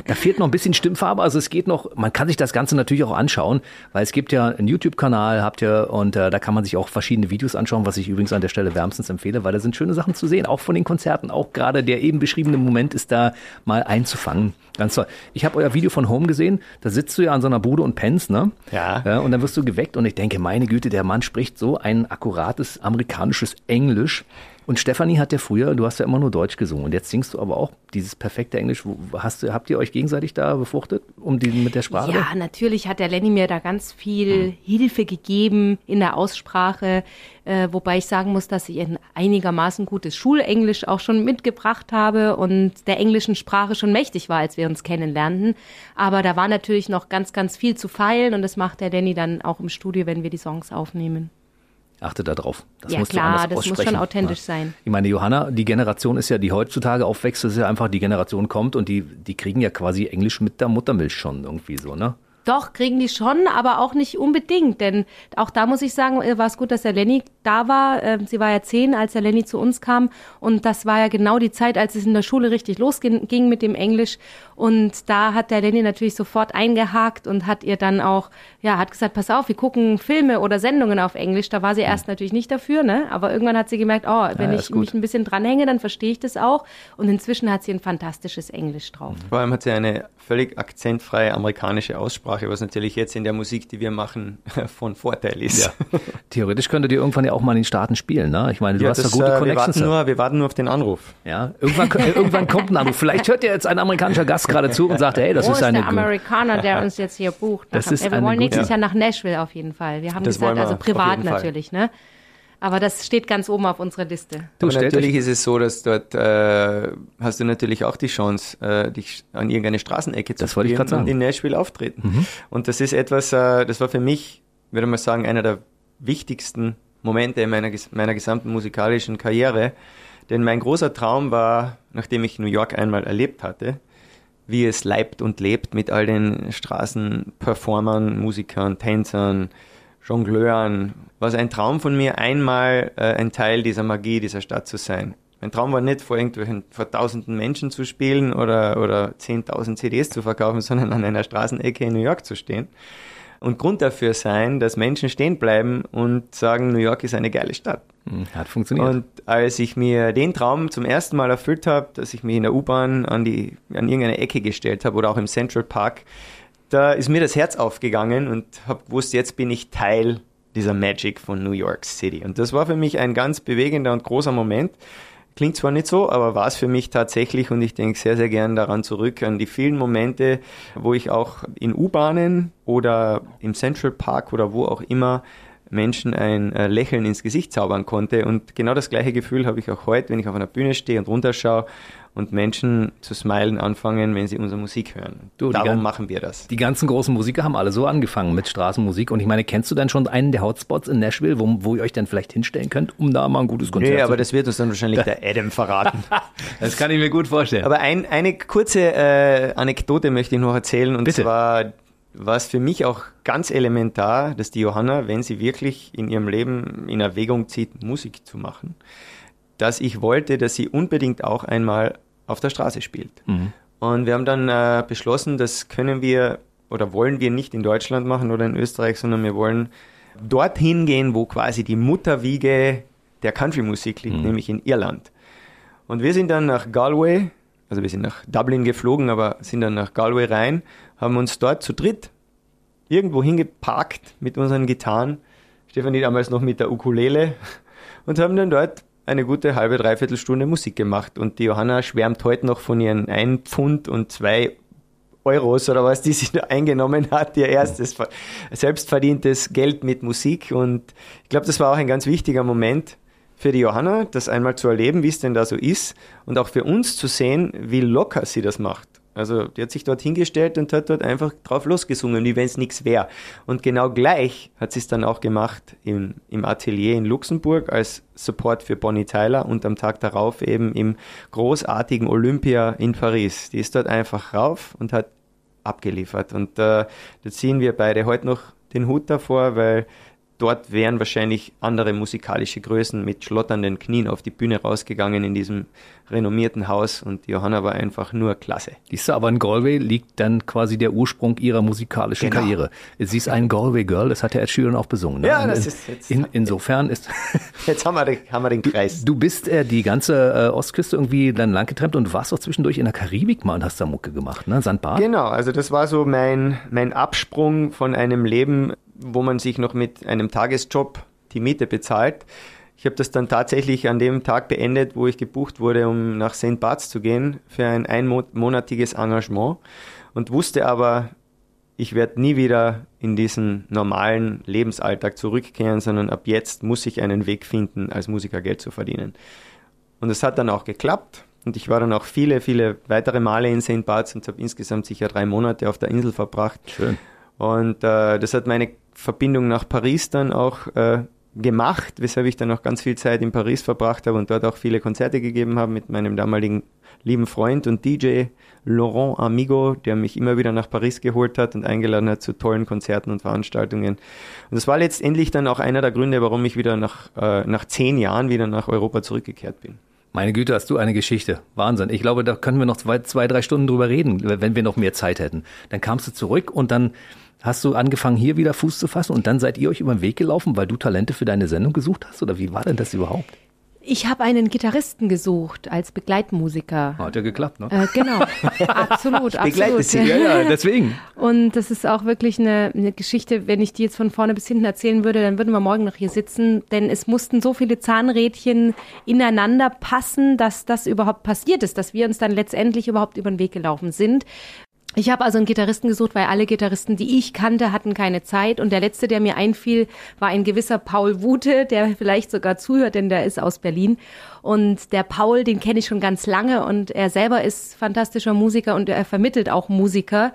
Da fehlt noch ein bisschen Stimmfarbe. Also es geht noch, man kann sich das Ganze natürlich auch anschauen, weil es gibt ja einen YouTube-Kanal, habt ihr, und äh, da kann man sich auch verschiedene Videos anschauen, was ich übrigens an der Stelle wärmstens empfehle, weil da sind schöne Sachen zu sehen, auch von den Konzerten. Auch gerade der eben beschriebene Moment ist da mal einzufangen. Ganz toll. Ich habe euer Video von Home gesehen. Da sitzt du ja an so einer Bude und pennst, ne? Ja. ja. Und dann wirst du geweckt und ich denke, meine Güte, der Mann spricht so ein akkurates amerikanisches Englisch. Und Stefanie hat ja früher, du hast ja immer nur Deutsch gesungen und jetzt singst du aber auch dieses perfekte Englisch. Hast, habt ihr euch gegenseitig da befruchtet um die, mit der Sprache? Ja, natürlich hat der Lenny mir da ganz viel hm. Hilfe gegeben in der Aussprache, äh, wobei ich sagen muss, dass ich ein einigermaßen gutes Schulenglisch auch schon mitgebracht habe und der englischen Sprache schon mächtig war, als wir uns kennenlernten. Aber da war natürlich noch ganz, ganz viel zu feilen und das macht der Lenny dann auch im Studio, wenn wir die Songs aufnehmen. Achte da drauf. Das ja, klar, das muss schon authentisch ja. sein. Ich meine, Johanna, die Generation ist ja, die heutzutage aufwächst, ist ja einfach die Generation kommt und die, die kriegen ja quasi Englisch mit der Muttermilch schon irgendwie so, ne? Doch, kriegen die schon, aber auch nicht unbedingt. Denn auch da muss ich sagen, äh, war es gut, dass der Lenny da war. Ähm, sie war ja zehn, als der Lenny zu uns kam. Und das war ja genau die Zeit, als es in der Schule richtig losging mit dem Englisch. Und da hat der Lenny natürlich sofort eingehakt und hat ihr dann auch, ja, hat gesagt, pass auf, wir gucken Filme oder Sendungen auf Englisch. Da war sie erst natürlich nicht dafür, ne? Aber irgendwann hat sie gemerkt, oh, wenn ja, ich mich ein bisschen dranhänge, dann verstehe ich das auch. Und inzwischen hat sie ein fantastisches Englisch drauf. Vor allem hat sie eine völlig akzentfreie amerikanische Aussprache, was natürlich jetzt in der Musik, die wir machen, von Vorteil ist. Ja. Theoretisch könntet ihr irgendwann ja auch mal in den Staaten spielen, ne? Ich meine, du ja, hast da gute äh, Connections. Wir warten, nur, wir warten nur auf den Anruf. Ja, irgendwann, irgendwann kommt ein Anruf. Vielleicht hört ihr jetzt ein amerikanischer Gast gerade zu und sagt, hey, das Wo ist eine... der Amerikaner, der uns jetzt hier bucht? Das ist wir wollen nächstes Jahr nach Nashville auf jeden Fall. Wir haben das gesagt, also privat natürlich, ne? Aber das steht ganz oben auf unserer Liste. Du, natürlich ist es so, dass dort äh, hast du natürlich auch die Chance, äh, dich an irgendeine Straßenecke zu das spielen und in Nashville auftreten. Mhm. Und das ist etwas, äh, das war für mich, würde man sagen, einer der wichtigsten Momente meiner, meiner gesamten musikalischen Karriere. Denn mein großer Traum war, nachdem ich New York einmal erlebt hatte, wie es leibt und lebt mit all den Straßenperformern, Musikern, Tänzern, Jongleuren. War es ein Traum von mir, einmal äh, ein Teil dieser Magie dieser Stadt zu sein. Mein Traum war nicht, vor irgendwelchen, vor tausenden Menschen zu spielen oder, oder 10.000 CDs zu verkaufen, sondern an einer Straßenecke in New York zu stehen. Und Grund dafür sein, dass Menschen stehen bleiben und sagen, New York ist eine geile Stadt. Hm, hat funktioniert. Und als ich mir den Traum zum ersten Mal erfüllt habe, dass ich mich in der U-Bahn an, die, an irgendeine Ecke gestellt habe oder auch im Central Park, da ist mir das Herz aufgegangen und habe gewusst, jetzt bin ich Teil dieser Magic von New York City. Und das war für mich ein ganz bewegender und großer Moment. Klingt zwar nicht so, aber war es für mich tatsächlich und ich denke sehr, sehr gern daran zurück, an die vielen Momente, wo ich auch in U-Bahnen oder im Central Park oder wo auch immer Menschen ein äh, Lächeln ins Gesicht zaubern konnte. Und genau das gleiche Gefühl habe ich auch heute, wenn ich auf einer Bühne stehe und runterschaue und Menschen zu smilen anfangen, wenn sie unsere Musik hören. Du, Darum machen wir das. Die ganzen großen Musiker haben alle so angefangen mit Straßenmusik. Und ich meine, kennst du dann schon einen der Hotspots in Nashville, wo, wo ihr euch dann vielleicht hinstellen könnt, um da mal ein gutes Konzert nee, zu Nee, aber das wird uns dann wahrscheinlich der Adam verraten. das kann ich mir gut vorstellen. Aber ein, eine kurze äh, Anekdote möchte ich noch erzählen. Und Bitte. zwar war es für mich auch ganz elementar, dass die Johanna, wenn sie wirklich in ihrem Leben in Erwägung zieht, Musik zu machen, dass ich wollte, dass sie unbedingt auch einmal auf der Straße spielt. Mhm. Und wir haben dann äh, beschlossen, das können wir oder wollen wir nicht in Deutschland machen oder in Österreich, sondern wir wollen dorthin gehen, wo quasi die Mutterwiege der Country-Musik liegt, mhm. nämlich in Irland. Und wir sind dann nach Galway, also wir sind nach Dublin geflogen, aber sind dann nach Galway rein, haben uns dort zu dritt irgendwo hingeparkt mit unseren Gitarren, Stefanie damals noch mit der Ukulele und haben dann dort eine gute halbe, dreiviertel Stunde Musik gemacht. Und die Johanna schwärmt heute noch von ihren 1 Pfund und 2 Euros oder was, die sie da eingenommen hat, ihr erstes selbstverdientes Geld mit Musik. Und ich glaube, das war auch ein ganz wichtiger Moment für die Johanna, das einmal zu erleben, wie es denn da so ist und auch für uns zu sehen, wie locker sie das macht. Also die hat sich dort hingestellt und hat dort einfach drauf losgesungen, wie wenn es nichts wäre. Und genau gleich hat sie es dann auch gemacht im, im Atelier in Luxemburg als Support für Bonnie Tyler und am Tag darauf eben im großartigen Olympia in Paris. Die ist dort einfach rauf und hat abgeliefert. Und äh, da ziehen wir beide heute noch den Hut davor, weil dort wären wahrscheinlich andere musikalische Größen mit schlotternden Knien auf die Bühne rausgegangen in diesem renommierten Haus und Johanna war einfach nur klasse. Siehst du, aber in Galway liegt dann quasi der Ursprung ihrer musikalischen Genau. Karriere. Sie ist ein Galway Girl, das hat der Ed Sheeran auch besungen. Ne? Ja, das In- ist jetzt- in, insofern ist Jetzt haben wir, den- haben wir den Kreis. du bist äh, die ganze äh, Ostküste irgendwie dann lang getrennt und du warst auch zwischendurch in der Karibik mal und hast da Mucke gemacht, ne? Barth? Genau, also das war so mein, mein Absprung von einem Leben, wo man sich noch mit einem Tagesjob die Miete bezahlt. Ich habe das dann tatsächlich an dem Tag beendet, wo ich gebucht wurde, um nach St. Barts zu gehen für ein einmonatiges Engagement und wusste aber, ich werde nie wieder in diesen normalen Lebensalltag zurückkehren, sondern ab jetzt muss ich einen Weg finden, als Musiker Geld zu verdienen. Und es hat dann auch geklappt. Und ich war dann auch viele, viele weitere Male in St. Barts und habe insgesamt sicher drei Monate auf der Insel verbracht. Schön. Und äh, das hat meine Verbindung nach Paris dann auch äh, gemacht, weshalb ich dann auch ganz viel Zeit in Paris verbracht habe und dort auch viele Konzerte gegeben habe mit meinem damaligen lieben Freund und DJ Laurent Amigo, der mich immer wieder nach Paris geholt hat und eingeladen hat zu tollen Konzerten und Veranstaltungen. Und das war letztendlich dann auch einer der Gründe, warum ich wieder nach, äh, nach zehn Jahren wieder nach Europa zurückgekehrt bin. Meine Güte, hast du eine Geschichte. Wahnsinn. Ich glaube, da können wir noch zwei, zwei, drei Stunden drüber reden, wenn wir noch mehr Zeit hätten. Dann kamst du zurück und dann hast du angefangen, hier wieder Fuß zu fassen und dann seid ihr euch über den Weg gelaufen, weil du Talente für deine Sendung gesucht hast? Oder wie war denn das überhaupt? Ich habe einen Gitarristen gesucht als Begleitmusiker. Hat ja geklappt, ne? Äh, genau, absolut, absolut. sie. Ja, ja, deswegen. Und das ist auch wirklich eine, eine Geschichte, wenn ich die jetzt von vorne bis hinten erzählen würde, dann würden wir morgen noch hier sitzen, denn es mussten so viele Zahnrädchen ineinander passen, dass das überhaupt passiert ist, dass wir uns dann letztendlich überhaupt über den Weg gelaufen sind. Ich habe also einen Gitarristen gesucht, weil alle Gitarristen, die ich kannte, hatten keine Zeit. Und der letzte, der mir einfiel, war ein gewisser Paul Wute, der vielleicht sogar zuhört, denn der ist aus Berlin. Und der Paul, den kenne ich schon ganz lange und er selber ist fantastischer Musiker und er vermittelt auch Musiker.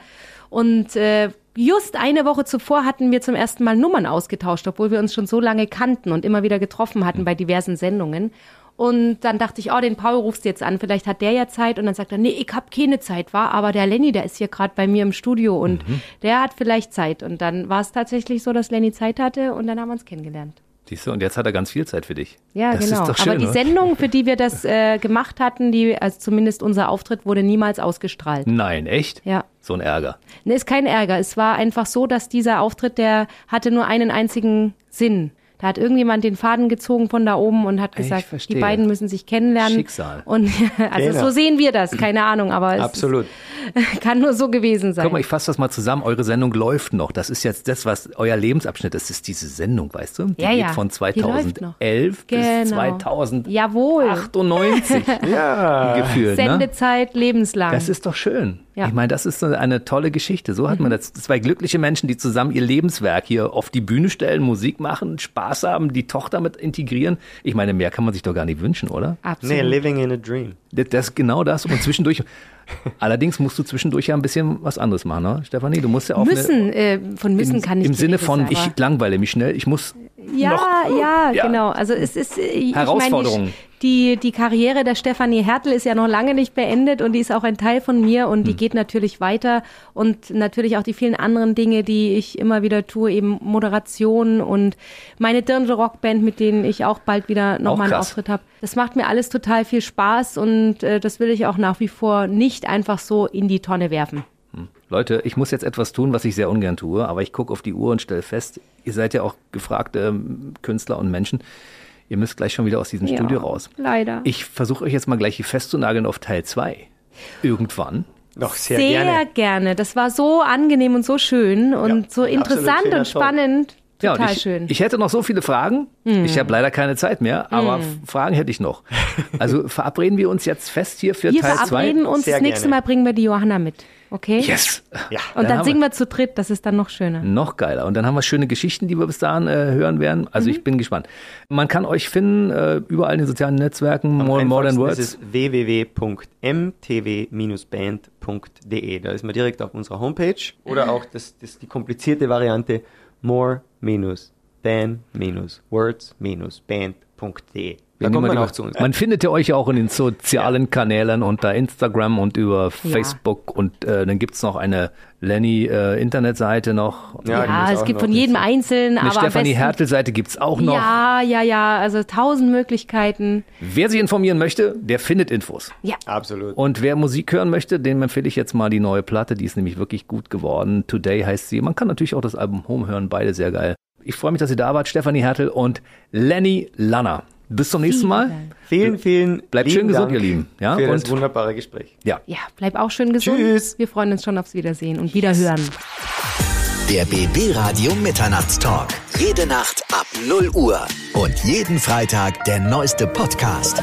Und äh, just eine Woche zuvor hatten wir zum ersten Mal Nummern ausgetauscht, obwohl wir uns schon so lange kannten und immer wieder getroffen hatten bei diversen Sendungen. Und dann dachte ich, oh, den Paul rufst du jetzt an, vielleicht hat der ja Zeit. Und dann sagt er, nee, ich hab keine Zeit, war, aber der Lenny, der ist hier gerade bei mir im Studio und der hat vielleicht Zeit. Und dann war es tatsächlich so, dass Lenny Zeit hatte und dann haben wir uns kennengelernt. Siehst du, und jetzt hat er ganz viel Zeit für dich. Ja, das genau. Ist doch schön, aber die? Sendung, für die wir das äh, gemacht hatten, die, also zumindest unser Auftritt, wurde niemals ausgestrahlt. Nein, echt? Ja. So ein Ärger. Ne, ist kein Ärger. Es war einfach so, dass dieser Auftritt, der hatte nur einen einzigen Sinn. Da hat irgendjemand den Faden gezogen von da oben und hat gesagt, die beiden müssen sich kennenlernen. Schicksal. Und also Genau. so sehen wir das, keine Ahnung, aber es Absolut. Ist, kann nur so gewesen sein. Guck mal, ich fasse das mal zusammen. Eure Sendung läuft noch. Das ist jetzt das, was euer Lebensabschnitt ist. Das ist diese Sendung, weißt du? Die Ja, geht ja. von Die läuft noch. 2011 bis Genau. 2098 Jawohl. Ja. gefühlt. Ne? Sendezeit lebenslang. Das ist doch schön. Ja. Ich meine, das ist eine tolle Geschichte. So hat man das. Zwei glückliche Menschen, die zusammen ihr Lebenswerk hier auf die Bühne stellen, Musik machen, Spaß haben, die Tochter mit integrieren. Ich meine, mehr kann man sich doch gar nicht wünschen, oder? Absolut. Nee, living in a dream. Das, das ist genau das. Und zwischendurch, allerdings musst du zwischendurch ja ein bisschen was anderes machen, ne? Stefanie? Du musst ja auch müssen, eine, äh, von müssen im, kann ich im Sinne von, ich langweile mich schnell, ich muss Ja, noch, ja, Ja. genau. Also es ist äh, ich Herausforderungen. Die, die Karriere der Stefanie Hertel ist ja noch lange nicht beendet und die ist auch ein Teil von mir und Hm. die geht natürlich weiter und natürlich auch die vielen anderen Dinge, die ich immer wieder tue, eben Moderation und meine Dirndl Rockband, mit denen ich auch bald wieder nochmal einen. Auftritt habe. Das macht mir alles total viel Spaß und äh, das will ich auch nach wie vor nicht einfach so in die Tonne werfen. Leute, ich muss jetzt etwas tun, was ich sehr ungern tue, aber ich gucke auf die Uhr und stelle fest, ihr seid ja auch gefragte ähm, Künstler und Menschen. Ihr müsst gleich schon wieder aus diesem Ja, Studio raus. leider. Ich versuche euch jetzt mal gleich hier festzunageln auf Teil 2. Irgendwann. Doch, sehr, Sehr gerne. gerne. Das war so angenehm und so schön und Ja, so interessant und spannend. Ja, und Total ich, schön. ich hätte noch so viele Fragen. Ich habe leider keine Zeit mehr, aber Mm. F- Fragen hätte ich noch. Also verabreden wir uns jetzt fest hier für Wir Teil 2. verabreden uns, Sehr das nächste gerne. Mal bringen wir die Johanna mit. Okay? Yes! Ja. Und dann, haben singen wir zu dritt, das ist dann noch schöner. Noch geiler. Und dann haben wir schöne Geschichten, die wir bis dahin äh, hören werden. Also Mhm. ich bin gespannt. Man kann euch finden äh, überall in den sozialen Netzwerken, More, more Than Words. ist es www.mtw-band.de. Da ist man direkt auf unserer Homepage. Oder auch das, das die komplizierte Variante more minus than minus. Words minus band.de more-than-words-band.de. Da kommt man auch zu uns. Man findet ja euch ja auch in den sozialen Kanälen unter Instagram und über Facebook und äh, dann gibt's noch eine Lenny äh, Internetseite noch. Ja, die Ja, es gibt von jedem. Einzelnen, Eine aber Stefanie besten, Hertel-Seite gibt's auch noch. Ja, ja, ja, also tausend Möglichkeiten. Wer sich informieren möchte, der findet Infos. Ja, Absolut. Und wer Musik hören möchte, dem empfehle ich jetzt mal die neue Platte. Die ist nämlich wirklich gut geworden. Today heißt sie. Man kann natürlich auch das Album Home hören. Beide sehr geil. Ich freue mich, dass ihr da wart. Stefanie Hertel und Lenny Lanner. Bis zum nächsten Mal. Vielen, vielen Bleibt schön gesund, Dank ihr Lieben. Ja, für das und- wunderbare Gespräch. Ja. ja, bleib auch schön gesund. Tschüss. Wir freuen uns schon aufs Wiedersehen und Wiederhören. Der BB Radio Mitternachtstalk. Jede Nacht ab 0 Uhr. Und jeden Freitag der neueste Podcast.